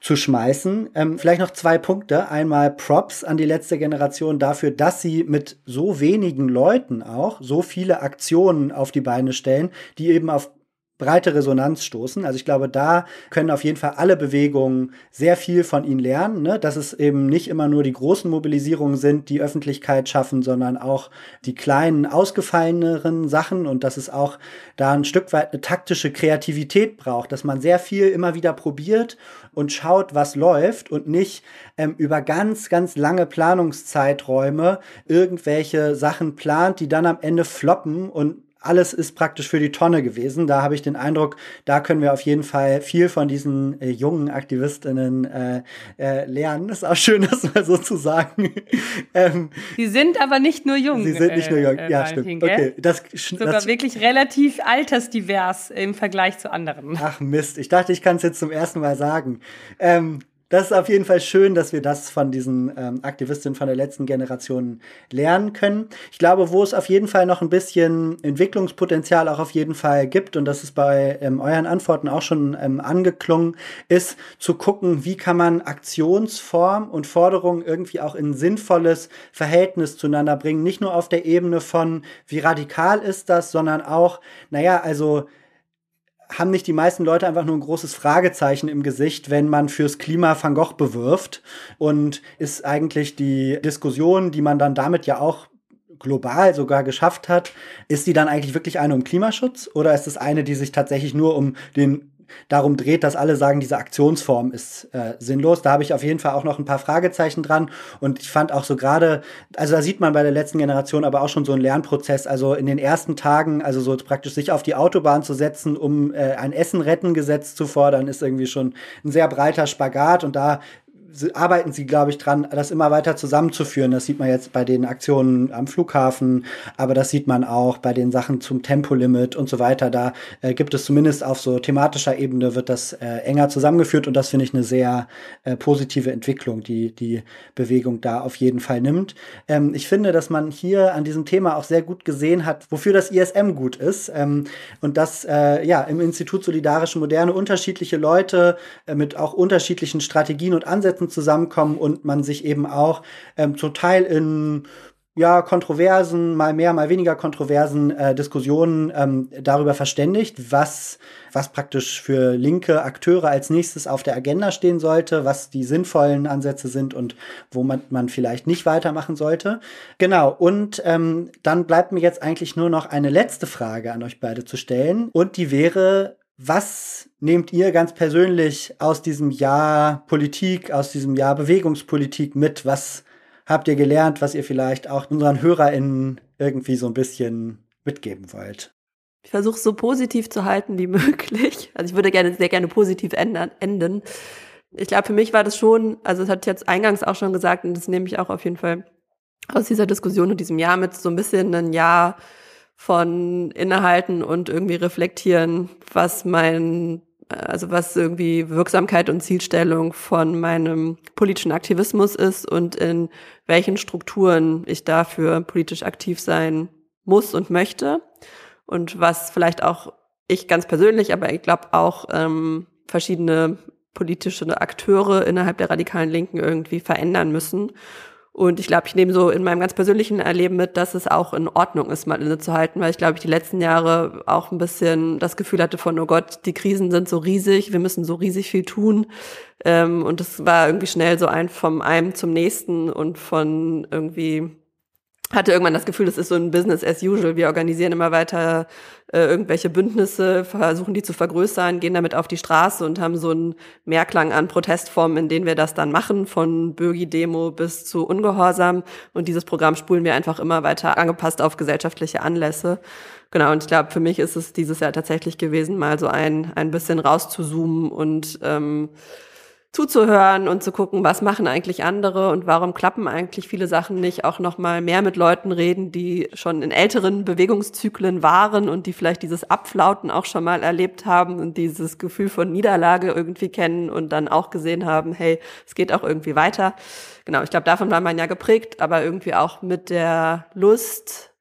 zu schmeißen. Ähm, vielleicht noch zwei Punkte. Einmal Props an die letzte Generation dafür, dass sie mit so wenigen Leuten auch so viele Aktionen auf die Beine stellen, die eben auf breite Resonanz stoßen. Also ich glaube, da können auf jeden Fall alle Bewegungen sehr viel von ihnen lernen, ne? dass es eben nicht immer nur die großen Mobilisierungen sind, die Öffentlichkeit schaffen, sondern auch die kleinen, ausgefalleneren Sachen und dass es auch da ein Stück weit eine taktische Kreativität braucht, dass man sehr viel immer wieder probiert und schaut, was läuft und nicht ähm, über ganz, ganz lange Planungszeiträume irgendwelche Sachen plant, die dann am Ende floppen und alles ist praktisch für die Tonne gewesen. Da habe ich den Eindruck, da können wir auf jeden Fall viel von diesen äh, jungen Aktivistinnen äh, äh, lernen. Ist auch schön, das mal so zu sagen. ähm, sie sind aber nicht nur jung. Sie sind nicht nur jung, äh, ja, stimmt. Okay, das, Sogar das, wirklich relativ altersdivers im Vergleich zu anderen. Ach Mist, ich dachte, ich kann es jetzt zum ersten Mal sagen. Ähm, das ist auf jeden Fall schön, dass wir das von diesen ähm, Aktivistinnen von der letzten Generation lernen können. Ich glaube, wo es auf jeden Fall noch ein bisschen Entwicklungspotenzial auch auf jeden Fall gibt, und das ist bei ähm, euren Antworten auch schon ähm, angeklungen, ist zu gucken, wie kann man Aktionsform und Forderung irgendwie auch in sinnvolles Verhältnis zueinander bringen. Nicht nur auf der Ebene von, wie radikal ist das, sondern auch, naja, also haben nicht die meisten Leute einfach nur ein großes Fragezeichen im Gesicht, wenn man fürs Klima Van Gogh bewirft? Und ist eigentlich die Diskussion, die man dann damit ja auch global sogar geschafft hat, ist die dann eigentlich wirklich eine um Klimaschutz oder ist es eine, die sich tatsächlich nur um den darum dreht, dass alle sagen, diese Aktionsform ist äh, sinnlos. Da habe ich auf jeden Fall auch noch ein paar Fragezeichen dran. Und ich fand auch so gerade, also da sieht man bei der letzten Generation aber auch schon so einen Lernprozess. Also in den ersten Tagen, also so praktisch sich auf die Autobahn zu setzen, um äh, ein Essen-Retten-Gesetz zu fordern, ist irgendwie schon ein sehr breiter Spagat. Und da arbeiten sie, glaube ich, dran, das immer weiter zusammenzuführen. Das sieht man jetzt bei den Aktionen am Flughafen, aber das sieht man auch bei den Sachen zum Tempolimit und so weiter. Da äh, gibt es zumindest auf so thematischer Ebene wird das äh, enger zusammengeführt und das finde ich eine sehr äh, positive Entwicklung, die die Bewegung da auf jeden Fall nimmt. Ähm, ich finde, dass man hier an diesem Thema auch sehr gut gesehen hat, wofür das ISM gut ist ähm, und dass äh, ja im Institut Solidarische Moderne unterschiedliche Leute äh, mit auch unterschiedlichen Strategien und Ansätzen Interessen zusammenkommen und man sich eben auch ähm, zum Teil in ja, kontroversen, mal mehr, mal weniger kontroversen äh, Diskussionen ähm, darüber verständigt, was, was praktisch für linke Akteure als nächstes auf der Agenda stehen sollte, was die sinnvollen Ansätze sind und wo man, man vielleicht nicht weitermachen sollte. Genau, und ähm, dann bleibt mir jetzt eigentlich nur noch eine letzte Frage an euch beide zu stellen. Und die wäre, was nehmt ihr ganz persönlich aus diesem Jahr Politik, aus diesem Jahr Bewegungspolitik mit? Was habt ihr gelernt, was ihr vielleicht auch unseren HörerInnen irgendwie so ein bisschen mitgeben wollt? Ich versuche so positiv zu halten wie möglich. Also ich würde gerne sehr gerne positiv ändern, enden. Ich glaube, für mich war das schon, also es hat jetzt eingangs auch schon gesagt, und das nehme ich auch auf jeden Fall aus dieser Diskussion und diesem Jahr mit, so ein bisschen ein Jahr von innehalten und irgendwie reflektieren, was mein, also was irgendwie Wirksamkeit und Zielstellung von meinem politischen Aktivismus ist und in welchen Strukturen ich dafür politisch aktiv sein muss und möchte und was vielleicht auch ich ganz persönlich, aber ich glaube auch ähm, verschiedene politische Akteure innerhalb der radikalen Linken irgendwie verändern müssen. Und ich glaube, ich nehme so in meinem ganz persönlichen Erleben mit, dass es auch in Ordnung ist, mal innezuhalten, weil ich glaube, ich die letzten Jahre auch ein bisschen das Gefühl hatte von, oh Gott, die Krisen sind so riesig, wir müssen so riesig viel tun. Ähm, und es war irgendwie schnell so ein vom einem zum nächsten und von irgendwie hatte irgendwann das Gefühl, das ist so ein Business as usual. Wir organisieren immer weiter äh, irgendwelche Bündnisse, versuchen die zu vergrößern, gehen damit auf die Straße und haben so einen Mehrklang an Protestformen, in denen wir das dann machen, von Bürgi-Demo bis zu Ungehorsam. Und dieses Programm spulen wir einfach immer weiter angepasst auf gesellschaftliche Anlässe. Genau, und ich glaube, für mich ist es dieses Jahr tatsächlich gewesen, mal so ein, ein bisschen rauszuzoomen und ähm, zuzuhören und zu gucken, was machen eigentlich andere und warum klappen eigentlich viele Sachen nicht, auch noch mal mehr mit Leuten reden, die schon in älteren Bewegungszyklen waren und die vielleicht dieses Abflauten auch schon mal erlebt haben und dieses Gefühl von Niederlage irgendwie kennen und dann auch gesehen haben, hey, es geht auch irgendwie weiter. Genau, ich glaube, davon war man ja geprägt, aber irgendwie auch mit der Lust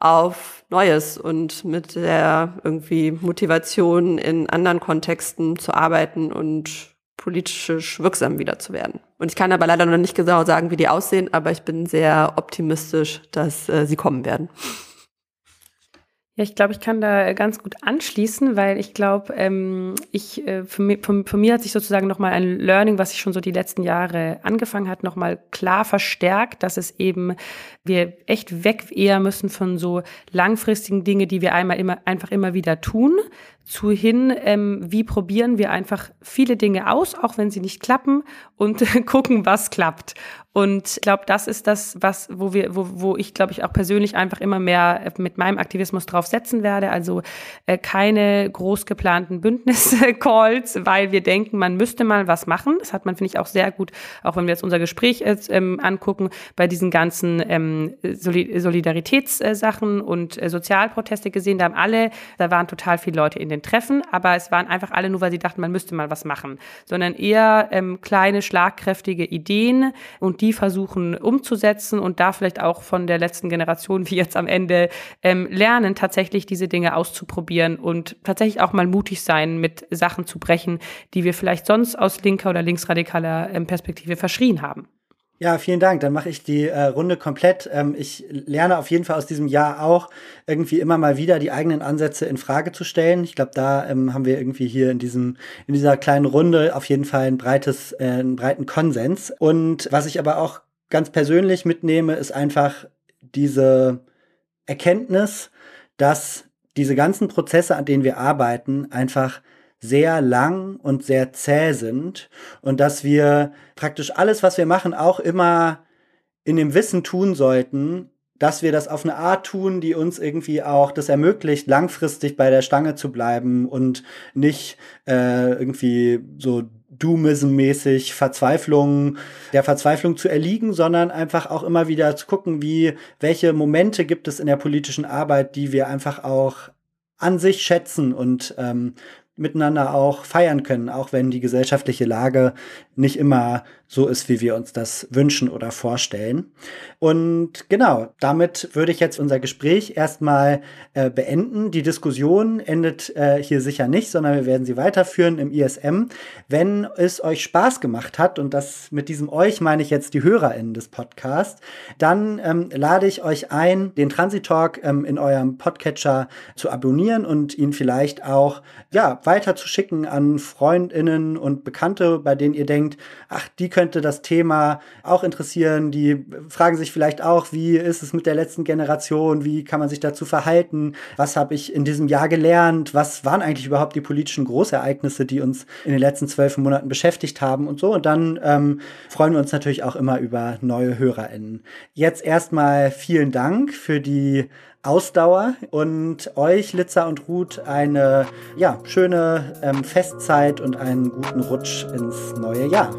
auf Neues und mit der irgendwie Motivation in anderen Kontexten zu arbeiten und politisch wirksam wieder zu werden. Und ich kann aber leider noch nicht genau sagen, wie die aussehen, aber ich bin sehr optimistisch, dass äh, sie kommen werden. Ja, ich glaube, ich kann da ganz gut anschließen, weil ich glaube, ähm, ich äh, für, mich, für, für mir hat sich sozusagen nochmal ein Learning, was ich schon so die letzten Jahre angefangen hat, nochmal klar verstärkt, dass es eben wir echt weg eher müssen von so langfristigen Dinge, die wir einmal immer einfach immer wieder tun, zu hin, ähm, wie probieren wir einfach viele Dinge aus, auch wenn sie nicht klappen und gucken, was klappt. Und ich glaube, das ist das, was, wo wir, wo, wo ich, glaube ich, auch persönlich einfach immer mehr mit meinem Aktivismus drauf setzen werde. Also äh, keine groß geplanten Bündnis-Calls, weil wir denken, man müsste mal was machen. Das hat man, finde ich, auch sehr gut, auch wenn wir jetzt unser Gespräch jetzt, ähm, angucken, bei diesen ganzen ähm, Solidaritätssachen und äh, Sozialproteste gesehen. Da haben alle, da waren total viele Leute in den Treffen, aber es waren einfach alle nur, weil sie dachten, man müsste mal was machen, sondern eher ähm, kleine, schlagkräftige Ideen und die die versuchen umzusetzen und da vielleicht auch von der letzten Generation, wie jetzt am Ende, ähm, lernen, tatsächlich diese Dinge auszuprobieren und tatsächlich auch mal mutig sein, mit Sachen zu brechen, die wir vielleicht sonst aus linker oder linksradikaler ähm, Perspektive verschrien haben. Ja, vielen Dank. Dann mache ich die äh, Runde komplett. Ähm, ich lerne auf jeden Fall aus diesem Jahr auch irgendwie immer mal wieder die eigenen Ansätze in Frage zu stellen. Ich glaube, da ähm, haben wir irgendwie hier in diesem in dieser kleinen Runde auf jeden Fall ein breites äh, einen breiten Konsens. Und was ich aber auch ganz persönlich mitnehme, ist einfach diese Erkenntnis, dass diese ganzen Prozesse, an denen wir arbeiten, einfach sehr lang und sehr zäh sind und dass wir praktisch alles, was wir machen, auch immer in dem Wissen tun sollten, dass wir das auf eine Art tun, die uns irgendwie auch das ermöglicht, langfristig bei der Stange zu bleiben und nicht äh, irgendwie so Doomism-mäßig Verzweiflung, der Verzweiflung zu erliegen, sondern einfach auch immer wieder zu gucken, wie, welche Momente gibt es in der politischen Arbeit, die wir einfach auch an sich schätzen und ähm, miteinander auch feiern können, auch wenn die gesellschaftliche Lage nicht immer so ist, wie wir uns das wünschen oder vorstellen. Und genau, damit würde ich jetzt unser Gespräch erstmal äh, beenden. Die Diskussion endet äh, hier sicher nicht, sondern wir werden sie weiterführen im ISM. Wenn es euch Spaß gemacht hat, und das mit diesem euch meine ich jetzt die HörerInnen des Podcasts, dann ähm, lade ich euch ein, den Transitalk ähm, in eurem Podcatcher zu abonnieren und ihn vielleicht auch ja, weiterzuschicken an FreundInnen und Bekannte, bei denen ihr denkt, ach, die könnte das Thema auch interessieren. Die fragen sich vielleicht auch, wie ist es mit der letzten Generation? Wie kann man sich dazu verhalten? Was habe ich in diesem Jahr gelernt? Was waren eigentlich überhaupt die politischen Großereignisse, die uns in den letzten zwölf Monaten beschäftigt haben und so? Und dann ähm, freuen wir uns natürlich auch immer über neue HörerInnen. Jetzt erstmal vielen Dank für die Ausdauer und euch, Litzer und Ruth, eine ja, schöne ähm, Festzeit und einen guten Rutsch ins neue Jahr.